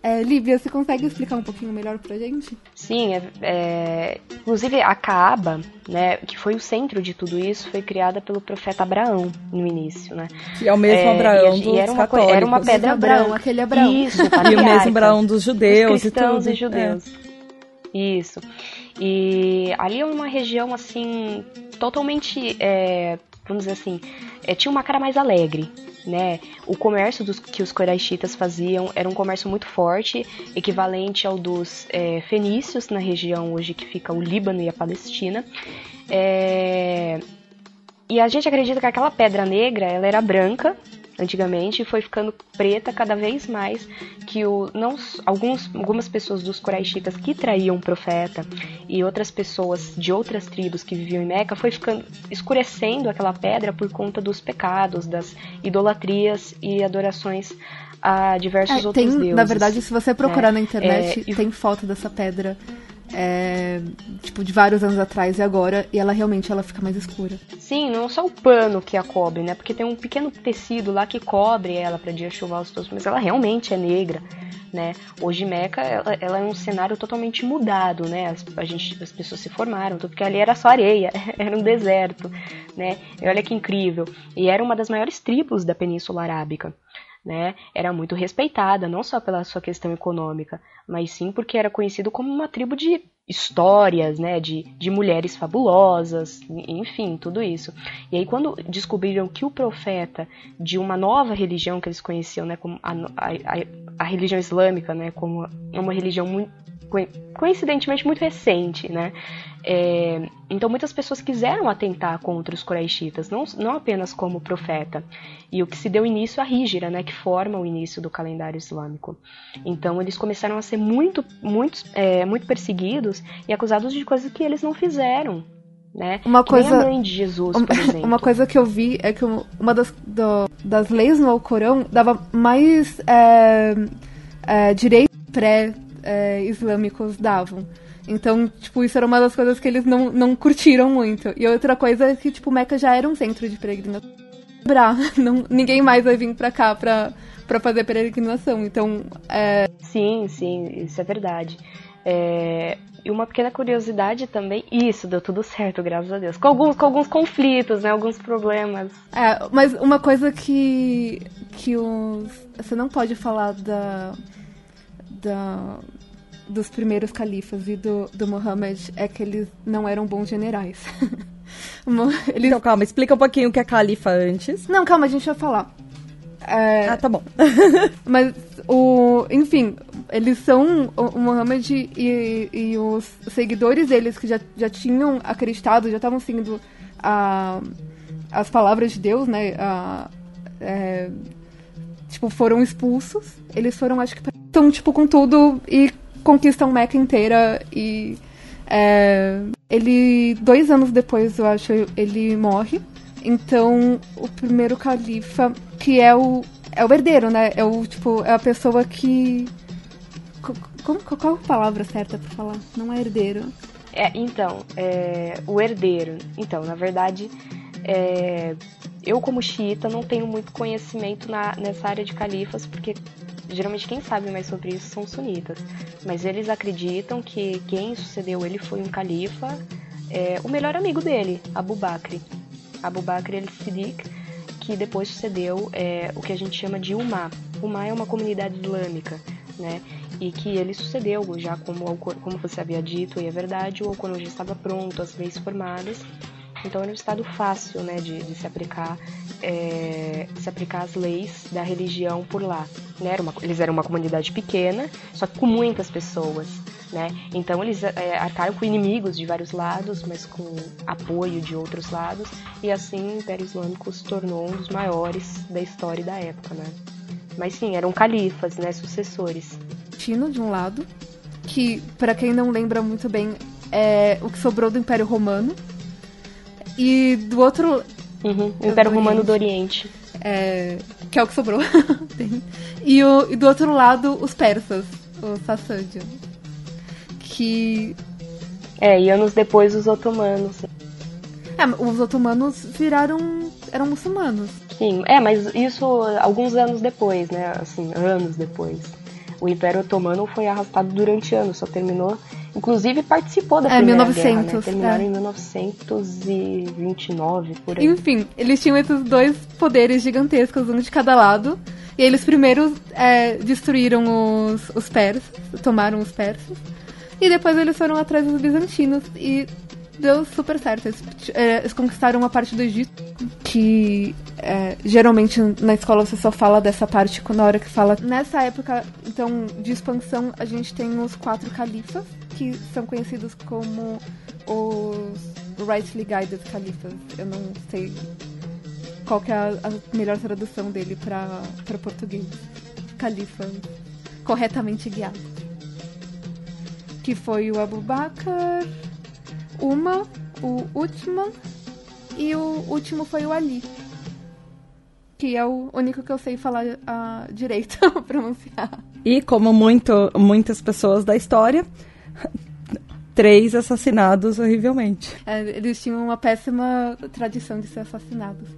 É, Lívia, você consegue explicar um pouquinho melhor pra gente? Sim, é, é, inclusive a Kaaba, né, que foi o centro de tudo isso, foi criada pelo profeta Abraão no início, né? Que é o mesmo Abraão e, dos e era uma, católicos. Era uma pedra Abraão, branca. aquele Abraão. Isso, E o mesmo Abraão dos judeus dos cristãos e tudo. e judeus. Isso. E ali é uma região assim totalmente, é, vamos dizer assim, é, tinha uma cara mais alegre, né? O comércio dos, que os coraxitas faziam era um comércio muito forte, equivalente ao dos é, fenícios na região hoje que fica o Líbano e a Palestina. É, e a gente acredita que aquela pedra negra ela era branca antigamente e foi ficando preta cada vez mais que o não alguns algumas pessoas dos coraixitas que traíam o profeta e outras pessoas de outras tribos que viviam em Meca foi ficando escurecendo aquela pedra por conta dos pecados, das idolatrias e adorações a diversos É, outros tem, deuses. na verdade, se você procurar É, na internet, é, e- tem foto dessa pedra, é, tipo, de vários anos atrás e agora, e ela realmente ela fica mais escura. Sim, não só o pano que a cobre, né? Porque tem um pequeno tecido lá que cobre ela para dia chuvar os todos, mas ela realmente é negra, né? Hoje Meca, ela, ela é um cenário totalmente mudado, né? As, a gente, as pessoas se formaram, porque ali era só areia, era um deserto, né? E olha que incrível. E era uma das maiores tribos da Península Arábica. Né, era muito respeitada, não só pela sua questão econômica, mas sim porque era conhecido como uma tribo de histórias, né, de, de mulheres fabulosas, enfim, tudo isso. E aí quando descobriram que o profeta de uma nova religião que eles conheciam, né, como a, a, a, religião islâmica, né, como uma religião muito coincidentemente muito recente, né? É, então muitas pessoas quiseram atentar contra os Quraishitas, não, não apenas como profeta. E o que se deu início à Hígira, né, que forma o início do calendário islâmico. Então eles começaram a ser muito, muito, é, muito perseguidos e acusados de coisas que eles não fizeram. Né? Uma coisa- a mãe de Jesus, por exemplo. Uma coisa que eu vi é que uma das, do- das leis no Alcorão dava mais é, é, direitos pré-islâmicos davam. Então, tipo, isso era uma das coisas que eles não, não curtiram muito. E outra coisa é que, tipo, Meca já era um centro de peregrinação. Não, ninguém mais vai vir pra cá pra, pra fazer peregrinação. Então, é, Sim, sim, isso é verdade. É, E uma pequena curiosidade também, isso, deu tudo certo, graças a Deus. Com alguns, com alguns conflitos, né? Alguns problemas. É, mas uma coisa que. que os. Você não pode falar da. da dos primeiros califas e do, do Mohammed é que eles não eram bons generais. Eles, Então, calma, explica um pouquinho o que é califa antes. não, calma, a gente vai falar. É, Ah, tá bom. Mas o. Enfim, eles são. O, Mohammed e, e os seguidores deles que já, já tinham acreditado, já estavam seguindo a, as palavras de Deus, né? a- é, tipo, foram expulsos. Eles foram, acho que. Estão, tipo, com tudo e conquistam Meca inteira e. é, ele, dois anos depois, eu acho, ele morre. Então, o primeiro califa, que é o é o herdeiro, né? É o tipo, é a pessoa que Co- como, qual a palavra certa pra falar? Não é herdeiro. É, então, é, o herdeiro. Então, na verdade, é, eu como xiita não tenho muito conhecimento na, nessa área de califas, porque geralmente quem sabe mais sobre isso são sunitas. Mas eles acreditam que quem sucedeu ele foi um califa, é, o melhor amigo dele, Abu Bakr. Abu Bakr el-Siddiq, que depois sucedeu é, o que a gente chama de Umá. Umá é uma comunidade islâmica, né? E que ele sucedeu já como, como você havia dito, e é verdade, o Alcorão já estava pronto, as leis formadas. Então era um estado fácil, né, de, de se aplicar, é, se aplicar as leis da religião por lá. Né? Era uma- eles eram uma comunidade pequena, só que com muitas pessoas, né? Então eles é, arcaram com inimigos de vários lados, mas com apoio de outros lados, e assim o Império Islâmico se tornou um dos maiores da história da época, né? Mas sim, eram califas, né, sucessores. Tino de um lado, que para quem não lembra muito bem é o que sobrou do Império Romano, e do outro uhum, o Império Romano do Oriente, é, que é o que sobrou, e, o, e do outro lado os persas, os Sassânidas que. É, e anos depois os otomanos. É, os otomanos viraram. eram muçulmanos. Sim, é, mas isso alguns anos depois, né? Assim, anos depois. O Império Otomano foi arrastado durante anos, só terminou. Inclusive participou da é, Primeira 1900, Guerra, né? Terminaram é. em 1929, por aí. Enfim, eles tinham esses dois poderes gigantescos, um de cada lado. E eles primeiro é, destruíram os, os persas, tomaram os persas. E depois eles foram atrás dos bizantinos e deu super certo. Eles, é, eles conquistaram uma parte do Egito que é, geralmente na escola você só fala dessa parte na hora que fala. Nessa época, então, de expansão, a gente tem os quatro califas, que são conhecidos como os Rightly Guided Califas. Eu não sei qual é a, a melhor tradução dele para português. Califa corretamente guiado que foi o Abu Bakr, uma, o último e o último foi o Ali. Que é o único que eu sei falar uh, direito, pronunciar. E como muito, muitas pessoas da história, três assassinados horrivelmente. É, eles tinham uma péssima tradição de ser assassinados.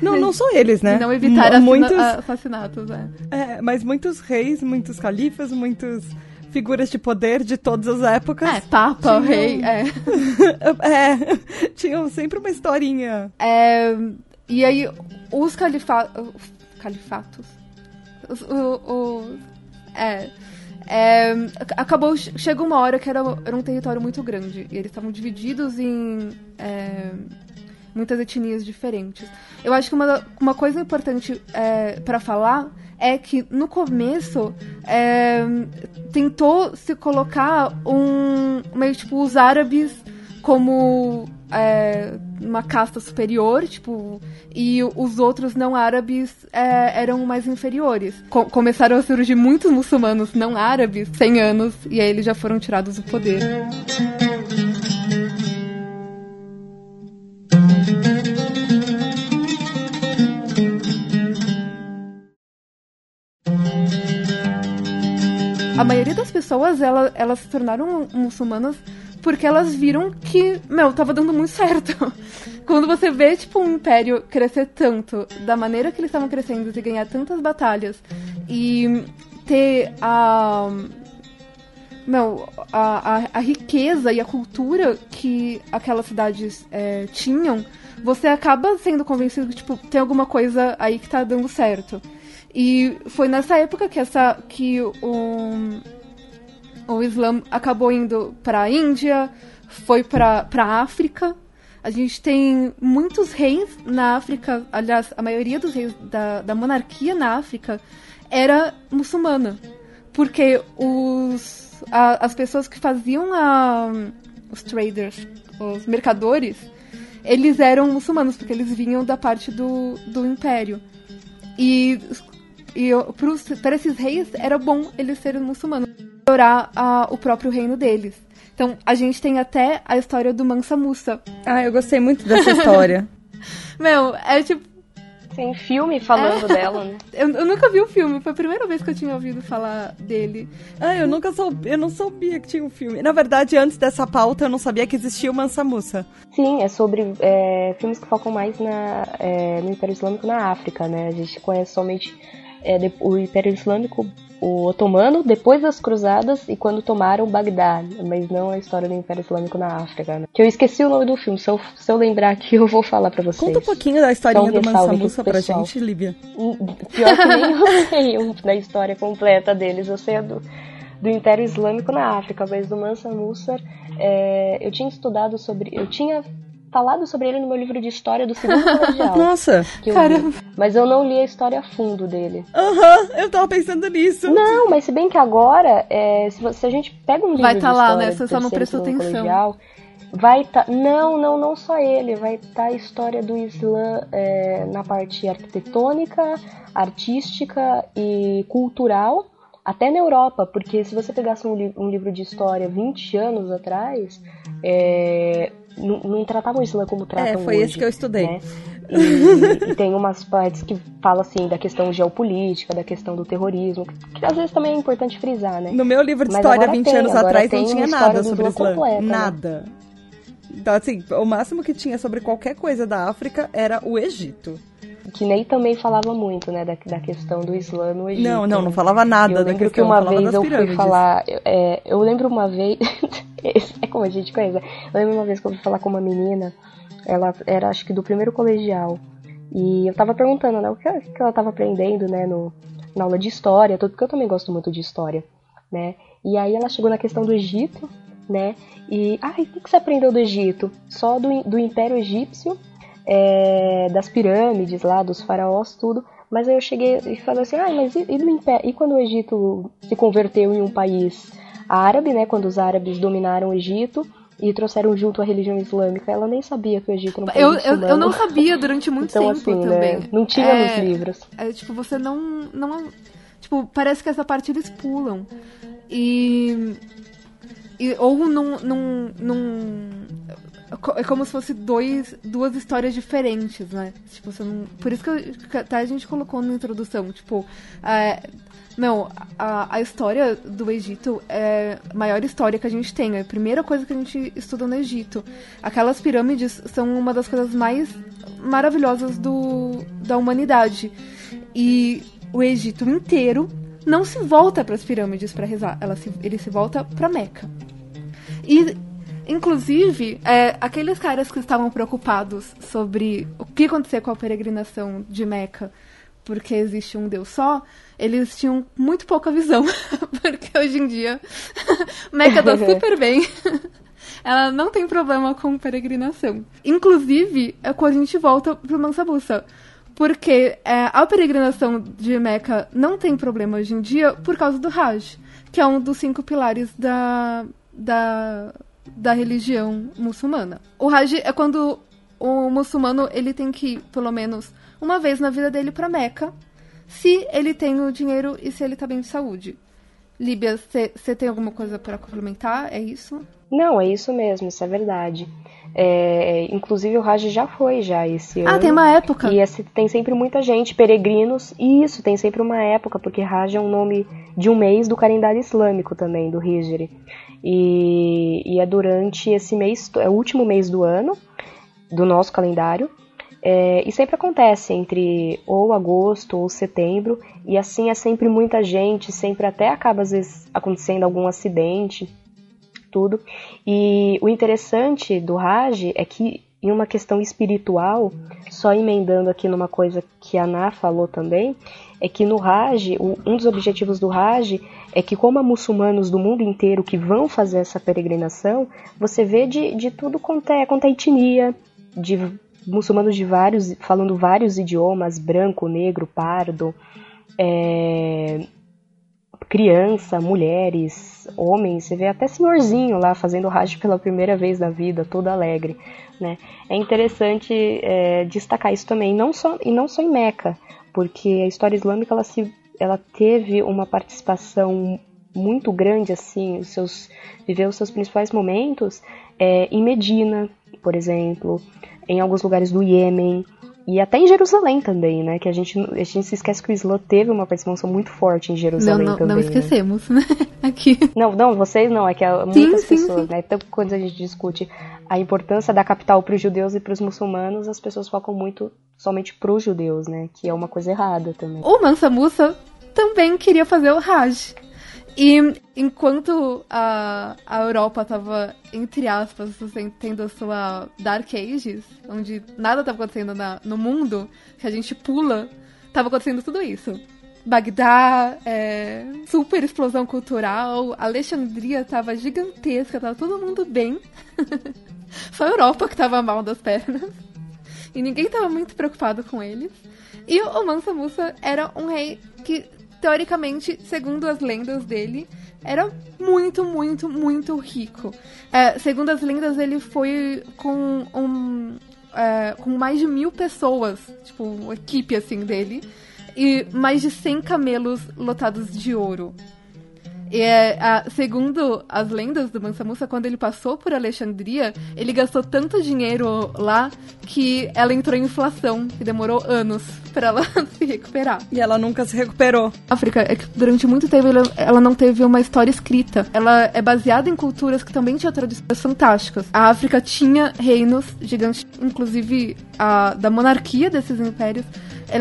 Não, não só eles, né? não evitar muitos assassinatos, né? É, mas muitos reis, muitos califas, muitos figuras de poder de todas as épocas. É, Papa, tinham... Rei, é. é, tinham sempre uma historinha. É, e aí, os califatos. Califatos. Os, os, é, é, acabou. Chegou uma hora que era, era um território muito grande. E eles estavam divididos em. É, muitas etnias diferentes. Eu acho que uma, uma coisa importante é, para falar é que no começo é, tentou se colocar um meio tipo os árabes como é, uma casta superior, tipo, e os outros não árabes é, eram mais inferiores. Co começaram a surgir muitos muçulmanos não árabes 100 anos e aí eles já foram tirados do poder. a maioria das pessoas, ela, elas se tornaram muçulmanas porque elas viram que, meu, tava dando muito certo. Quando você vê, tipo, um império crescer tanto, da maneira que eles estavam crescendo, e ganhar tantas batalhas, e ter a. Meu, a, a, a riqueza e a cultura que aquelas cidades é, tinham, você acaba sendo convencido que, tipo, tem alguma coisa aí que tá dando certo. E foi nessa época que, essa, que o, o Islã acabou indo para a Índia, foi para a África. A gente tem muitos reis na África, aliás, a maioria dos reis da, da monarquia na África era muçulmana. Porque os, a, as pessoas que faziam a, os traders, os mercadores, eles eram muçulmanos, porque eles vinham da parte do, do império. E e para esses reis era bom eles serem muçulmanos, melhorar o próprio reino deles. Então a gente tem até a história do Mansa Musa. Ah, eu gostei muito dessa história. Meu, é tipo. Tem filme falando é. dela, né? Eu, eu, nunca vi o filme, foi a primeira vez que eu tinha ouvido falar dele. Ah, eu nunca soube, eu não sabia que tinha um filme. Na verdade, antes dessa pauta, eu não sabia que existia o Mansa Musa. Sim, é sobre é, filmes que focam mais na, é, no Império Islâmico na África, né? A gente conhece somente é, o Império Islâmico, o Otomano, depois das Cruzadas e quando tomaram Bagdá, mas não a história do Império Islâmico na África, né? Que eu esqueci o nome do filme, se eu, se eu lembrar aqui eu vou falar pra vocês. Conta um pouquinho da historinha então, do Mansa Musa pra gente, Lívia. Hum, pior que nem eu sei da história completa deles, eu sei a do, do Império Islâmico na África, mas do Mansa Musa é, eu tinha estudado sobre, eu tinha falado sobre ele no meu livro de história do segundo colegial. Nossa! que eu li. Mas eu não li a história a fundo dele. Aham, eu tava pensando nisso. Não, mas se bem que agora, é, se, você- se a gente pega um livro Vai tá de lá, história né? do Você só não prestou atenção. colegial, vai tá, não, não, não só ele, vai estar a história do Islã é, na parte arquitetônica, artística e cultural, até na Europa, porque se você pegasse um, li- um livro de história 20 anos atrás, é, não, não tratavam o Islã como tratam É, foi hoje, esse que eu estudei. né? E, e tem umas partes que falam assim da questão geopolítica, da questão do terrorismo, que, que às vezes também é importante frisar, né? No meu livro de Mas história, agora 20 tem, anos atrás, não tinha nada sobre Islã Islã. completa, né? Nada. Então, assim, o máximo que tinha sobre qualquer coisa da África era o Egito. Que nem também falava muito, né, da, da questão do Islã no Egito. Não, não, não falava nada eu da lembro questão, que uma vez eu fui falar. é, eu lembro uma vez. é como a gente conhece. Eu lembro uma vez que eu fui falar com uma menina. Ela era, acho que do primeiro colegial. E eu tava perguntando, né, o que, que ela tava aprendendo, né, no, na aula de história, tudo, porque eu também gosto muito de história, né? E aí ela chegou na questão do Egito, né? E, ai, o que, que você aprendeu do Egito? Só do, do Império Egípcio, é, das pirâmides lá, dos faraós, tudo. Mas aí eu cheguei e falei assim, ah, mas e, e do Império? E quando o Egito se converteu em um país árabe, né? Quando os árabes dominaram o Egito e trouxeram junto a religião islâmica, ela nem sabia que o Egito era um Eu, eu, eu não sabia durante muito então, tempo assim, também. né? Não tinha É, nos livros. É, tipo, você não, não. Tipo, parece que essa parte eles pulam. E. e ou num. num, num é como se fosse dois, duas histórias diferentes, né? Tipo, você não. Por isso que, eu- que até a gente colocou na introdução, tipo. É, não, a, a história do Egito é a maior história que a gente tem. É a primeira coisa que a gente estuda no Egito. Aquelas pirâmides são uma das coisas mais maravilhosas do, da humanidade. E o Egito inteiro não se volta para as pirâmides para rezar, ela se, ele se volta para Meca. E, inclusive, é, aqueles caras que estavam preocupados sobre o que acontecer com a peregrinação de Meca, porque existe um Deus só, eles tinham muito pouca visão. porque hoje em dia, Meca tá super bem. Ela não tem problema com peregrinação. Inclusive, é quando a gente volta pro Mansa Musa. Porque é, a peregrinação de Meca não tem problema hoje em dia por causa do Hajj, que é um dos cinco pilares da, da, da religião muçulmana. O Hajj é quando o muçulmano ele tem que ir, pelo menos, uma vez na vida dele para Meca, se ele tem o dinheiro e se ele tá bem de saúde. Líbia, você tem alguma coisa para complementar? É isso? Não, é isso mesmo, isso é verdade. É, inclusive o Raj já foi já esse ano. Ah, tem uma época. E esse- tem sempre muita gente, peregrinos, e isso, tem sempre uma época, porque Raj é um nome de um mês do calendário islâmico também, do Hijri. E, e é durante esse mês, é o último mês do ano, do nosso calendário, é, e sempre acontece entre ou agosto ou setembro, e assim é sempre muita gente, sempre até acaba às vezes acontecendo algum acidente, tudo. E o interessante do Raj é que em uma questão espiritual, só emendando aqui numa coisa que a Ana falou também, é que no Raj, o- um dos objetivos do Raj é que como há muçulmanos do mundo inteiro que vão fazer essa peregrinação, você vê de, de tudo quanto é, quanto é etnia, de muçulmanos de vários, falando vários idiomas, branco, negro, pardo, é, criança, mulheres, homens, você vê até senhorzinho lá fazendo Hajj pela primeira vez na vida, todo alegre, né? É interessante é, destacar isso também, não só, e não só em Meca, porque a história islâmica ela, se, ela teve uma participação muito grande, assim, os seus, viveu os seus principais momentos é, em Medina, por exemplo, em alguns lugares do Iêmen, e até em Jerusalém também, né? Que a gente, a gente se esquece que o Islã teve uma participação muito forte em Não, Jerusalém não, também. não né? esquecemos, né? Aqui. Não, não, vocês não, é que Sim, muitas sim, pessoas, sim. né? Então, quando a gente discute a importância da capital para os judeus e para os muçulmanos, as pessoas focam muito somente para os judeus, né? Que é uma coisa errada também. O Mansa Musa também queria fazer o Hajj. E enquanto a, a Europa tava, entre aspas, assim, tendo a sua Dark Ages, onde nada tava acontecendo na- no mundo, que a gente pula, tava acontecendo tudo isso. Bagdá, é, super explosão cultural, Alexandria tava gigantesca, tava todo mundo bem. Só a Europa que tava mal das pernas. E ninguém tava muito preocupado com eles. E o Mansa Musa era um rei que, teoricamente, segundo as lendas dele, era muito, muito, muito rico. É, segundo as lendas, ele foi com um. É, com mais de mil pessoas, tipo, uma equipe assim dele, e mais de 100 camelos lotados de ouro. E, é, a, segundo as lendas do Mansa Musa, quando ele passou por Alexandria, ele gastou tanto dinheiro lá que ela entrou em inflação e demorou anos para ela se recuperar. E ela nunca se recuperou. A África, é que durante muito tempo ela, ela não teve uma história escrita. Ela é baseada em culturas que também tinham tradições fantásticas. A África tinha reinos gigantes, inclusive a, da monarquia desses impérios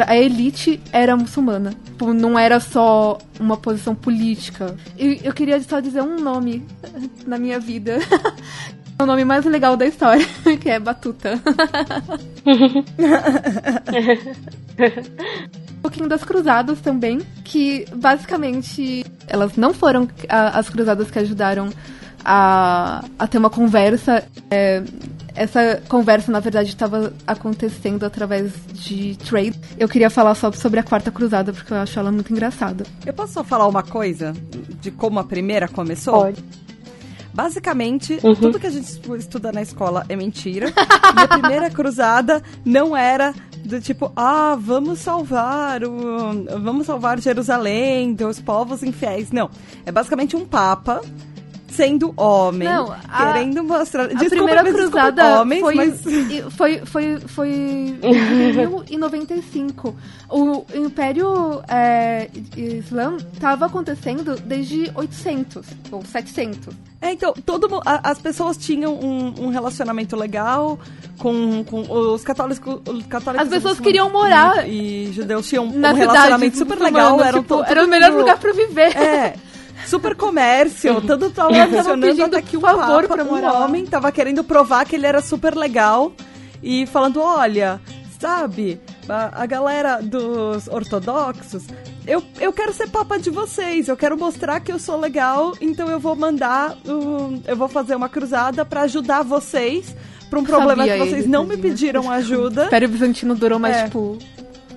a elite era muçulmana. Tipo, não era só uma posição política. E eu queria só dizer um nome na minha vida. o nome mais legal da história, que é Batuta. um pouquinho das cruzadas também, que basicamente elas não foram as cruzadas que ajudaram a, a ter uma conversa. É, essa conversa, na verdade, estava acontecendo através de trade. Eu queria falar só sobre a Quarta Cruzada, porque eu acho ela muito engraçada. Eu posso só falar uma coisa de como a primeira começou? Pode. Basicamente, uhum. tudo que a gente estuda na escola é mentira. e a primeira cruzada não era do tipo, ah, vamos salvar o, vamos salvar Jerusalém dos povos infiéis. Não, é basicamente um papa sendo homem, não, a, querendo mostrar. A desculpa, primeira cruzada homens, foi, mas... foi, foi, foi em 95. O Império é, Islã estava acontecendo desde 800 ou 700. É, então, todo as pessoas tinham um, um relacionamento legal com, com os católicos. Os católicos as pessoas queriam morar. E, e judeus tinham um relacionamento super legal. Era, tipo, era o melhor lugar para viver. É. super comércio, tudo tava funcionando até que um favor para um homem tava querendo provar que ele era super legal e falando, olha, sabe, a, a galera dos ortodoxos, eu, eu quero ser papa de vocês, eu quero mostrar que eu sou legal, então eu vou mandar, um, eu vou fazer uma cruzada para ajudar vocês para um problema Sabia que vocês ele, não me pediram ajuda. O Império Bizantino durou mais, é. tipo.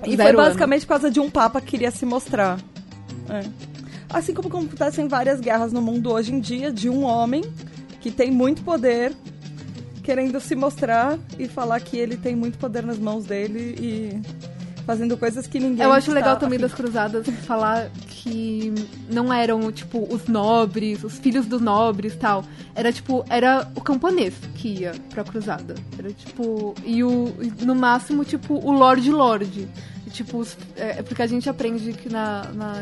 E foi basicamente ano. por causa de um papa que queria se mostrar. É. Assim como acontecem várias guerras no mundo hoje em dia, de um homem que tem muito poder querendo se mostrar e falar que ele tem muito poder nas mãos dele e fazendo coisas que ninguém Eu acho legal também das cruzadas falar que não eram, tipo, os nobres, os filhos dos nobres tal. Era, tipo, era o camponês que ia pra cruzada. Era, tipo, e o, no máximo, tipo, o Lorde Lorde. Tipo, é, é porque a gente aprende que na, na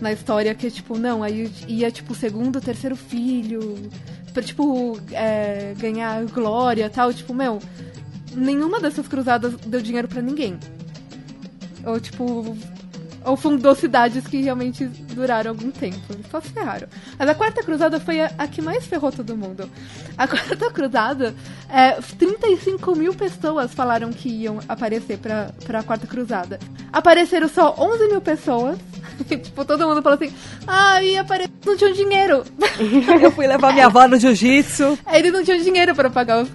na história que, tipo, não, aí ia, tipo, segundo, terceiro filho, pra, tipo, é, ganhar glória e tal. Tipo, meu, nenhuma dessas cruzadas deu dinheiro para ninguém. Ou, tipo, ou fundou cidades que realmente duraram algum tempo. Só se ferraram. Mas a Quarta Cruzada foi a, a, que mais ferrou todo mundo. A Quarta Cruzada, é, 35 mil pessoas falaram que iam aparecer pra, pra Quarta Cruzada. Apareceram só 11 mil pessoas. tipo, todo mundo falou assim: ah, ia aparecer, não tinham dinheiro. Eu fui levar minha avó no jiu-jitsu. Eles não tinham dinheiro para pagar os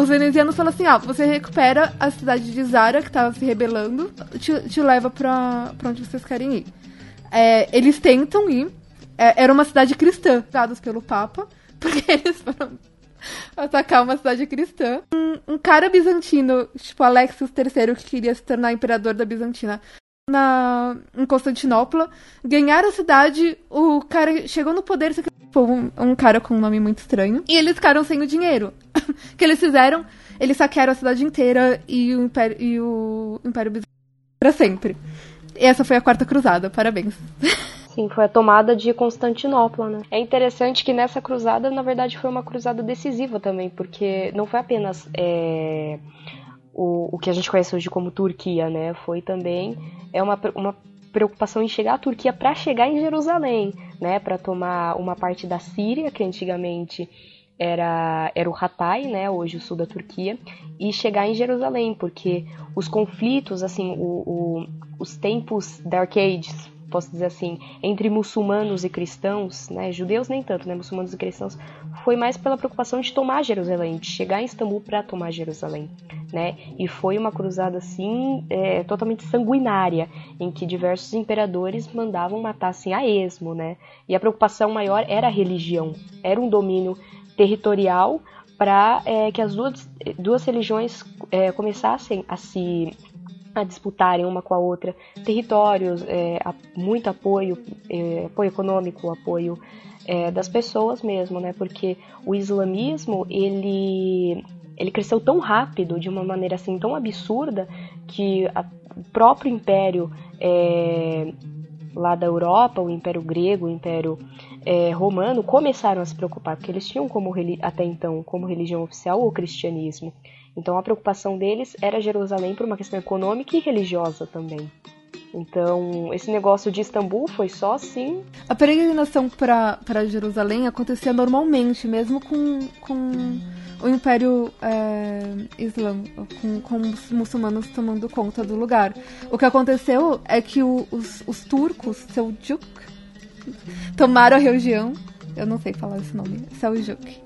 os venezianos falam assim: ah, você recupera a cidade de Zara, que tava se rebelando, te, te leva pra, pra onde vocês querem ir. É, eles tentam ir. É, era uma cidade cristã, dados pelo Papa, porque eles foram atacar uma cidade cristã. Um, um, cara bizantino, tipo Alexios III, que queria se tornar imperador da Bizantina, na, em Constantinopla, ganharam a cidade, o cara chegou no poder, tipo, um, um cara com um nome muito estranho, e eles ficaram sem o dinheiro. Que eles fizeram? Eles saquearam a cidade inteira e o Império, Império Bizantino para sempre. E essa foi a Quarta Cruzada, parabéns. Sim, foi a tomada de Constantinopla, né? É interessante que nessa cruzada, na verdade, foi uma cruzada decisiva também, porque não foi apenas é, o, o que a gente conhece hoje como Turquia, né? Foi também é uma, uma preocupação em chegar à Turquia para chegar em Jerusalém, né? Para tomar uma parte da Síria, que antigamente era, era o Hatay, né, hoje o sul da Turquia, e chegar em Jerusalém, porque os conflitos, assim, o, o, os tempos Dark Ages posso dizer assim, entre muçulmanos e cristãos, né, judeus nem tanto, né, muçulmanos e cristãos, foi mais pela preocupação de tomar Jerusalém, de chegar em Istambul para tomar Jerusalém, né, e foi uma cruzada assim é, totalmente sanguinária, em que diversos imperadores mandavam matar assim a esmo, né, e a preocupação maior era a religião, era um domínio territorial para é, que as duas, duas religiões é, começassem a se a disputarem uma com a outra territórios, é, muito apoio, é, apoio econômico, apoio é, das pessoas mesmo, né? Porque o islamismo ele ele cresceu tão rápido, de uma maneira assim tão absurda, que a, o próprio império é, lá da Europa, o Império Grego, o Império é, Romano, começaram a se preocupar, porque eles tinham como até então como religião oficial o cristianismo. Então a preocupação deles era Jerusalém por uma questão econômica e religiosa também. Então, esse negócio de Istambul foi só assim. A peregrinação para Jerusalém acontecia normalmente, mesmo com, com o Império é, Islâmico, com, com os muçulmanos tomando conta do lugar. O que aconteceu é que o, os, os turcos, Seljuk, tomaram a região. Eu não sei falar esse nome, Seljuk.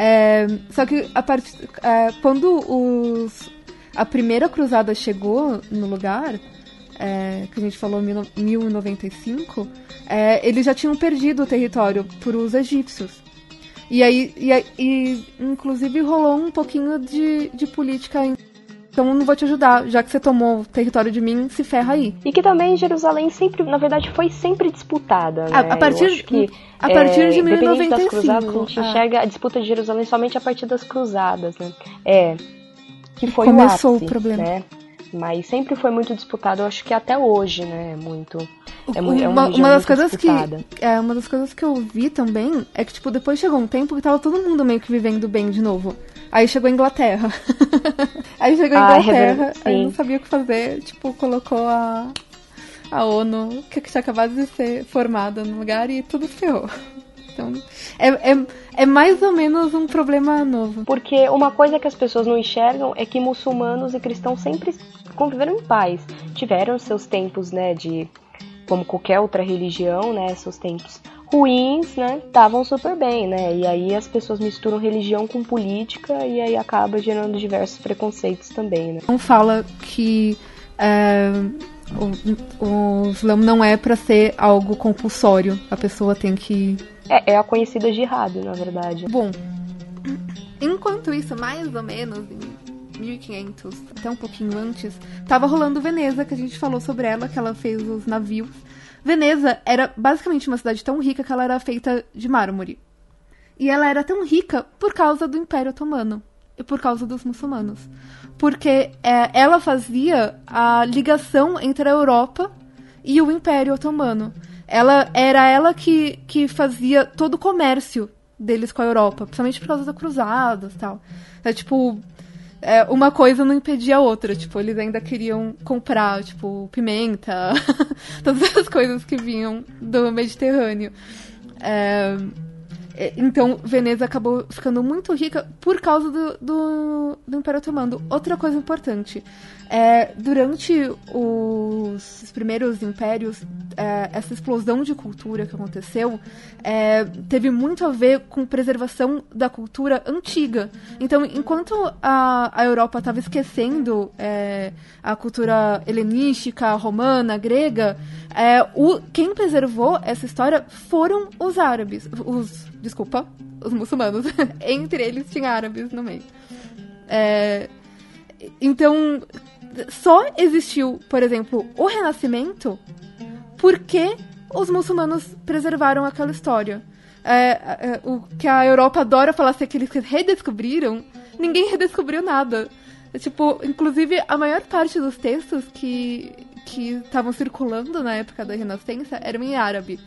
É, só que a part, é, quando os, a primeira cruzada chegou no lugar, é, que a gente falou em 1095, é, eles já tinham perdido o território por os egípcios. E aí, e, e inclusive rolou um pouquinho de, de política então não vou te ajudar, já que você tomou o território de mim, se ferra aí. E que também Jerusalém sempre, na verdade, foi sempre disputada, né? A, a partir, que, a partir é, de 1095. Das cruzadas, a gente é. enxerga a disputa de Jerusalém somente a partir das cruzadas, né? É. Que foi Começou o, ápice, o problema. Né? Mas sempre foi muito disputado, eu acho que até hoje, né? Muito. É, uma, é uma, uma das coisas disputada. que é uma das coisas que eu vi também é que tipo depois chegou um tempo que tava todo mundo meio que vivendo bem de novo. Aí chegou a Inglaterra. aí chegou a ah, é Inglaterra, ah, aí não sabia o que fazer, tipo, colocou a, a ONU, que tinha acabado de ser formada no lugar, e tudo ferrou. Então, é, é, é mais ou menos um problema novo. Porque uma coisa que as pessoas não enxergam é que muçulmanos e cristãos sempre conviveram em paz. Tiveram seus tempos, né, de como qualquer outra religião, né, seus tempos ruins, né, estavam super bem, né? E aí as pessoas misturam religião com política e aí acaba gerando diversos preconceitos também, né? Não fala que é, o, o Islã não é para ser algo compulsório. A pessoa tem que é, é a conhecida jihad, na verdade. Bom, enquanto isso, mais ou menos em 1500, até um pouquinho antes, tava rolando Veneza, que a gente falou sobre ela, que ela fez os navios Veneza era basicamente uma cidade tão rica que ela era feita de mármore. E ela era tão rica por causa do Império Otomano e por causa dos muçulmanos. Porque é, ela fazia a ligação entre a Europa e o Império Otomano. Ela era ela que, que fazia todo o comércio deles com a Europa, principalmente por causa das cruzadas e tal. É tipo, é, uma coisa não impedia a outra. Tipo, eles ainda queriam comprar, tipo, pimenta, todas as coisas que vinham do Mediterrâneo. É, então, Veneza acabou ficando muito rica por causa do, do, do Império Otomano. Outra coisa importante, é, durante os primeiros impérios, é, essa explosão de cultura que aconteceu é, teve muito a ver com preservação da cultura antiga. Então, enquanto a, a Europa estava esquecendo é, a cultura helenística, romana, grega, é, o, quem preservou essa história foram os árabes, os desculpa, os muçulmanos. Entre eles tinha árabes no meio. É, então, só existiu, por exemplo, o Renascimento porque os muçulmanos preservaram aquela história. É, é, o que a Europa adora falar assim, que eles redescobriram, ninguém redescobriu nada. Tipo, inclusive, a maior parte dos textos que que estavam circulando na época da Renascença eram em árabe,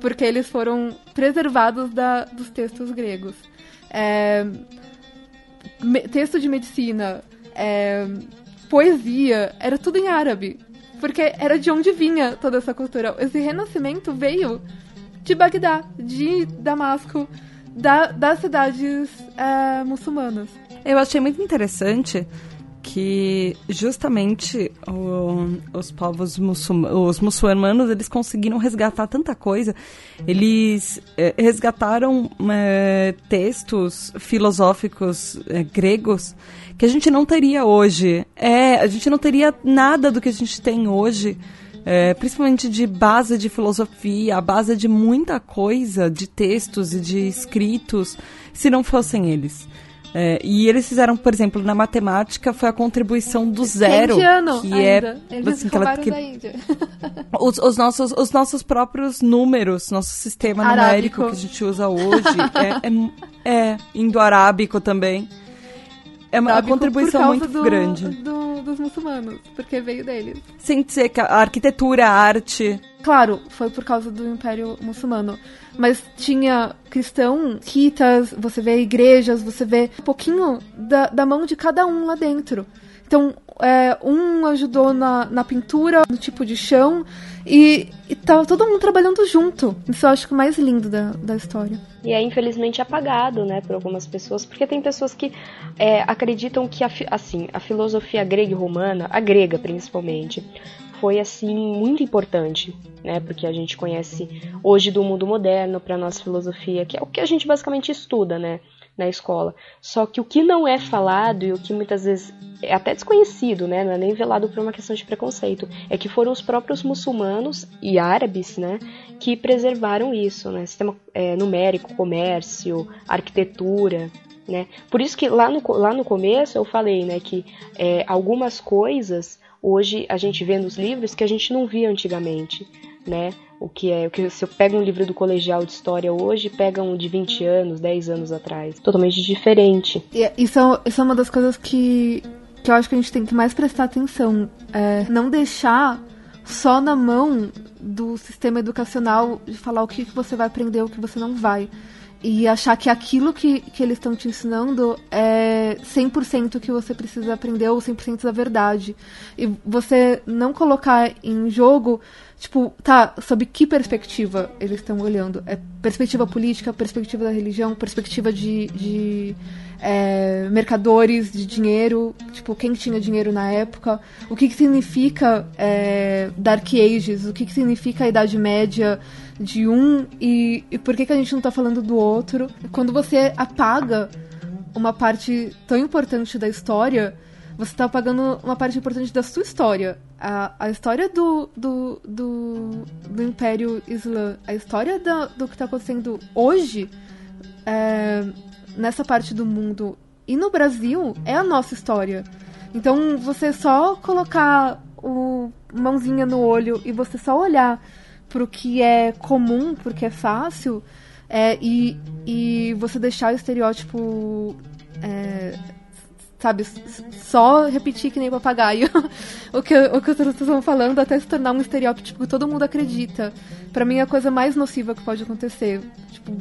porque eles foram preservados da, dos textos gregos. É, me, texto de medicina, é, poesia, era tudo em árabe. Porque era de onde vinha toda essa cultura. Esse renascimento veio de Bagdá, de Damasco, da, das cidades é, muçulmanas. Eu achei muito interessante que justamente o, os povos muçulmanos, os muçulmanos, eles conseguiram resgatar tanta coisa. Eles é, resgataram é, textos filosóficos é, gregos que a gente não teria hoje. É, a gente não teria nada do que a gente tem hoje. É, principalmente de base de filosofia, a base de muita coisa, de textos e de escritos, se não fossem eles. É, e eles fizeram, por exemplo, na matemática foi a contribuição do zero, Indiano que ainda. é Eles assim, que ela- que- da Índia. os, os nossos, os nossos próprios números, nosso sistema Arábico. numérico que a gente usa hoje é, é, é indo-arábico também. É uma Arábico contribuição muito do- grande. do- dos muçulmanos, porque veio deles. Sem dizer que a arquitetura, a arte, Claro, foi por causa do Império Muçulmano. Mas tinha cristão, quitas, você vê igrejas, você vê um pouquinho da, da mão de cada um lá dentro. Então, é, um ajudou na, na pintura, no tipo de chão, e, e tava todo mundo trabalhando junto. Isso eu acho que é o mais lindo da, da história. E é infelizmente apagado, né, por algumas pessoas, porque tem pessoas que é, acreditam que a, assim, a filosofia grega e romana, a grega principalmente, foi assim muito importante, né, porque a gente conhece hoje do mundo moderno para nossa filosofia, que é o que a gente basicamente estuda, né, na escola. Só que o que não é falado e o que muitas vezes é até desconhecido, né, não é nem velado por uma questão de preconceito, é que foram os próprios muçulmanos e árabes, né, que preservaram isso, né? Sistema é, numérico, comércio, arquitetura, né? Por isso que lá no, lá no começo eu falei, né, que é, algumas coisas hoje a gente vê nos livros que a gente não via antigamente, né? O que é, o que se eu pego um livro do colegial de história hoje, pega um de 20 anos, 10 anos atrás, totalmente diferente. E isso, é- isso é uma das coisas que, que eu acho que a gente tem que mais prestar atenção. É não deixar só na mão do sistema educacional de falar o que, você vai aprender, o que você não vai. E achar que aquilo que, que eles estão te ensinando é 100% que você precisa aprender ou 100% da verdade. E você não colocar em jogo, tipo, tá, sob que perspectiva eles estão olhando? É perspectiva política, perspectiva da religião, perspectiva de, de é, mercadores, de dinheiro, tipo, quem tinha dinheiro na época, o que, que significa é, Dark Ages, o que, que significa a Idade Média de um e, e por que, que a gente não tá falando do outro. Quando você apaga uma parte tão importante da história, você tá apagando uma parte importante da sua história. A, a história do, do, do, do Império Islã, a história da, do que tá acontecendo hoje é, nessa parte do mundo e no Brasil é a nossa história. Então você só colocar o mãozinha no olho e você só olhar pro que é comum, pro que é fácil, é, e, e você deixar o estereótipo. é, sabe, só repetir que nem papagaio o que, o que as pessoas estão falando até se tornar um estereótipo que todo mundo acredita. Pra mim é a coisa mais nociva que pode acontecer. Tipo,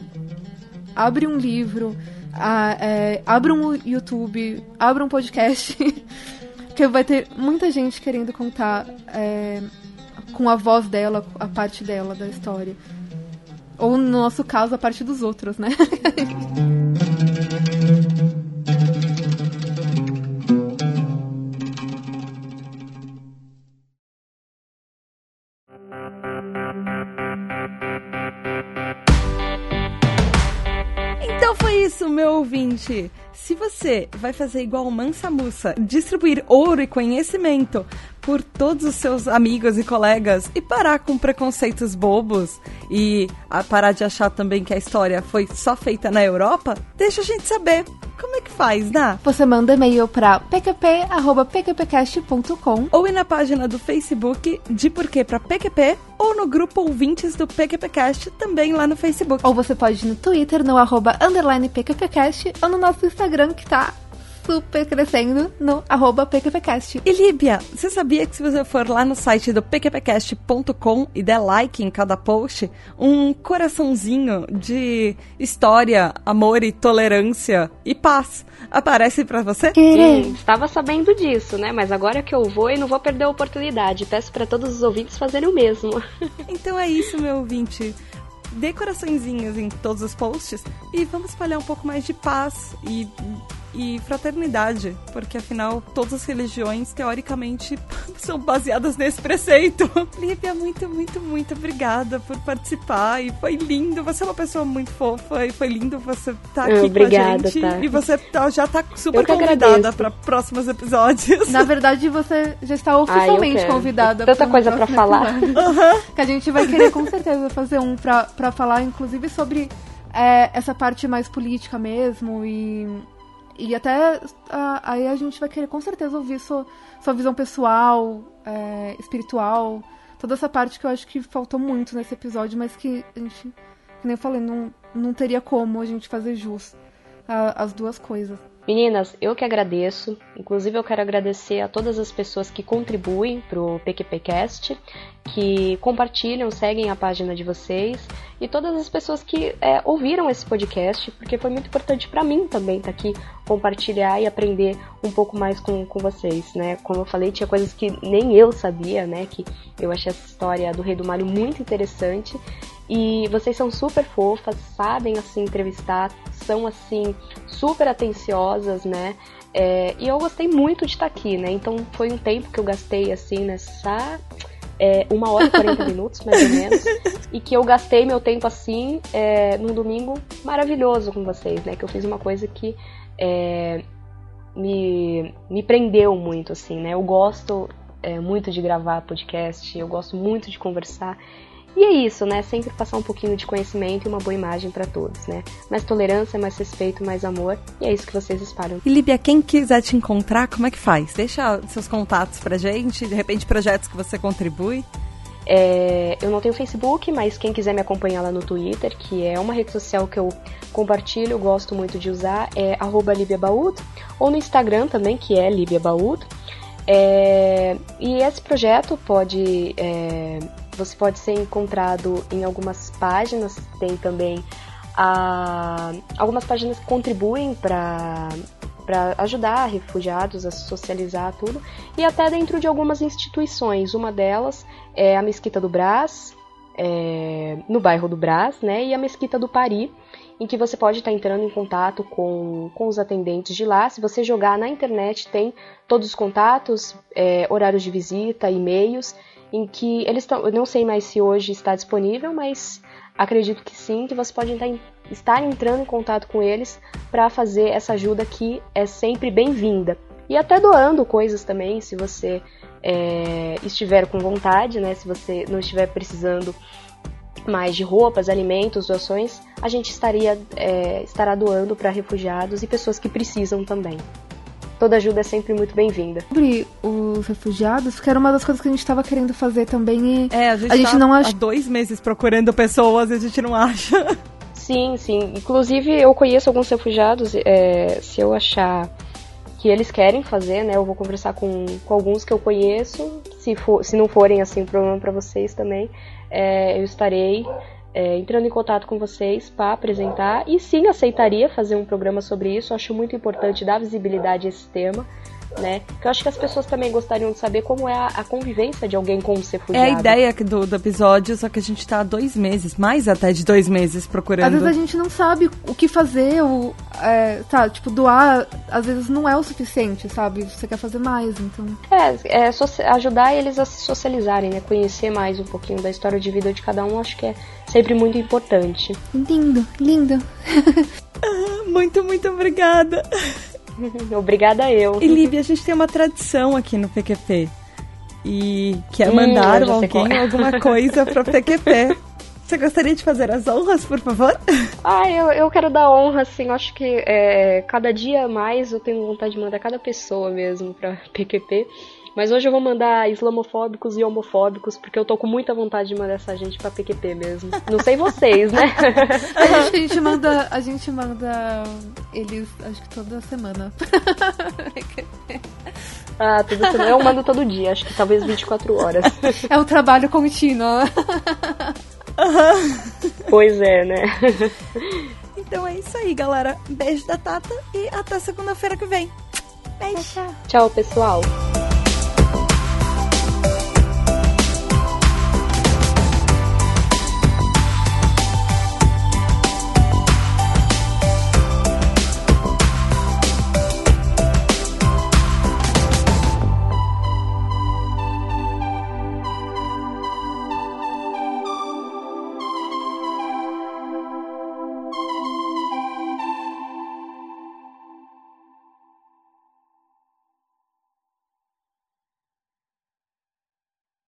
abre um livro, a- é, abre um YouTube, abre um podcast, que vai ter muita gente querendo contar é, com a voz dela, a parte dela da história. Ou no nosso caso, a parte dos outros, né? Então foi isso, meu ouvinte. Se você vai fazer igual Mansa Mussa, distribuir ouro e conhecimento por todos os seus amigos e colegas e parar com preconceitos bobos e parar de achar também que a história foi só feita na Europa, deixa a gente saber. Como é que faz, Ná? Você manda e-mail pra pqp.pqpcast.com Ou ir na página do Facebook de Porquê pra PQP ou no grupo Ouvintes do PQPcast também lá no Facebook. Ou você pode ir no Twitter, no arroba underline PQPcast, ou no nosso Instagram, que tá super crescendo, no arroba PQPcast. E Líbia, você sabia que se você for lá no site do pqpcast.com e der like em cada post, um coraçãozinho de história, amor e tolerância e paz aparece pra você? Sim, estava sabendo disso, né? Mas agora que eu vou e não vou perder a oportunidade. Peço para todos os ouvintes fazerem o mesmo. Então é isso, meu ouvinte. Dê coraçõezinhos em todos os posts e vamos espalhar um pouco mais de paz e e fraternidade, porque afinal todas as religiões teoricamente são baseadas nesse preceito. Lívia, muito, muito, muito obrigada por participar e foi lindo. Você é uma pessoa muito fofa e foi lindo você estar tá aqui obrigada, com a gente. Tá. E você tá, já tá super convidada para próximos episódios. Na verdade, você já está oficialmente ah, convidada. Tanta coisa para falar. Uhum. Que a gente vai querer com certeza fazer um para falar, inclusive, sobre é, essa parte mais política mesmo e e até a, aí a gente vai querer com certeza ouvir sua, sua visão pessoal, é, espiritual, toda essa parte que eu acho que faltou muito nesse episódio, mas que a gente, como nem eu falei, não, não teria como a gente fazer jus às duas coisas. Meninas, eu que agradeço. Inclusive, eu quero agradecer a todas as pessoas que contribuem pro PQPcast, que compartilham, seguem a página de vocês e todas as pessoas que é, ouviram esse podcast, porque foi muito importante para mim também estar tá aqui compartilhar e aprender um pouco mais com, com vocês, né? Como eu falei, tinha coisas que nem eu sabia, né? Que eu achei essa história do Rei do Malho muito interessante e vocês são super fofas, sabem assim entrevistar, são assim super atenciosas, né? É, e eu gostei muito de estar aqui, né? Então foi um tempo que eu gastei assim nessa é, uma hora e 40 minutos, mais ou menos, e que eu gastei meu tempo assim é, num domingo maravilhoso com vocês, né? Que eu fiz uma coisa que é, me, me prendeu muito, assim, né? Eu gosto é, muito de gravar podcast, eu gosto muito de conversar. E é isso, né? Sempre passar um pouquinho de conhecimento e uma boa imagem para todos, né? Mais tolerância, mais respeito, mais amor. E é isso que vocês espalham. E Líbia, quem quiser te encontrar, como é que faz? Deixa seus contatos pra gente, de repente projetos que você contribui. É, eu não tenho Facebook, mas quem quiser me acompanhar lá no Twitter, que é uma rede social que eu compartilho, gosto muito de usar, é @libiabaúd, ou no Instagram também, que é libiabaúd. É, e esse projeto pode é, você pode ser encontrado em algumas páginas, tem também a, algumas páginas que contribuem para para ajudar refugiados a socializar tudo e até dentro de algumas instituições. Uma delas é a Mesquita do Brás, é, no bairro do Brás, né, e a Mesquita do Pari, em que você pode estar entrando em contato com, com os atendentes de lá. Se você jogar na internet, tem todos os contatos, é, horários de visita, e-mails em que eles estão. Eu não sei mais se hoje está disponível, mas acredito que sim, que você pode estar entrando em contato com eles para fazer essa ajuda que é sempre bem-vinda. E até doando coisas também, se você é, estiver com vontade, né? Se você não estiver precisando mais de roupas, alimentos, doações, a gente estaria é, estará doando para refugiados e pessoas que precisam também toda ajuda é sempre muito bem-vinda. Sobre os refugiados, que era uma das coisas que a gente estava querendo fazer também e é, a gente, a gente tá não acha... há dois meses procurando pessoas e a gente não acha. Sim, sim. Inclusive, eu conheço alguns refugiados, é, se eu achar que eles querem fazer, né? Eu vou conversar com, com alguns que eu conheço. Se, for, se não forem assim um problema para vocês também, é, eu estarei é, entrando em contato com vocês para apresentar e sim aceitaria fazer um programa sobre isso. acho muito importante dar visibilidade a esse tema né? Que eu acho que as pessoas também gostariam de saber como é a, a convivência de alguém com um refugiado. É a ideia do, do episódio, só que a gente tá há dois meses, mais até de dois meses procurando. Às vezes a gente não sabe o que fazer, o, é, tá, tipo, doar às vezes não é o suficiente, sabe? Você quer fazer mais, então. É, é ajudar eles a se socializarem, né? Conhecer mais um pouquinho da história de vida de cada um, acho que é sempre muito importante. Lindo, lindo. muito, muito obrigada. Obrigada eu. E Lívia, a gente tem uma tradição aqui no PQP. E que é hum, mandar alguém é. alguma coisa para PQP. Você gostaria de fazer as honras, por favor? Ah, eu, eu quero dar honra, assim. Eu acho que é, cada dia mais eu tenho vontade de mandar cada pessoa mesmo pra PQP. Mas hoje eu vou mandar islamofóbicos e homofóbicos, porque eu tô com muita vontade de mandar essa gente pra PQP mesmo. Não sei vocês, né? a, gente, a gente manda. A gente manda eles, acho que toda semana. ah, toda semana. Eu mando todo dia, acho que talvez 24 horas. É um trabalho contínuo. Pois é, né? Então é isso aí, galera. Beijo da Tata e até segunda-feira que vem. Beijo. Tchau, pessoal.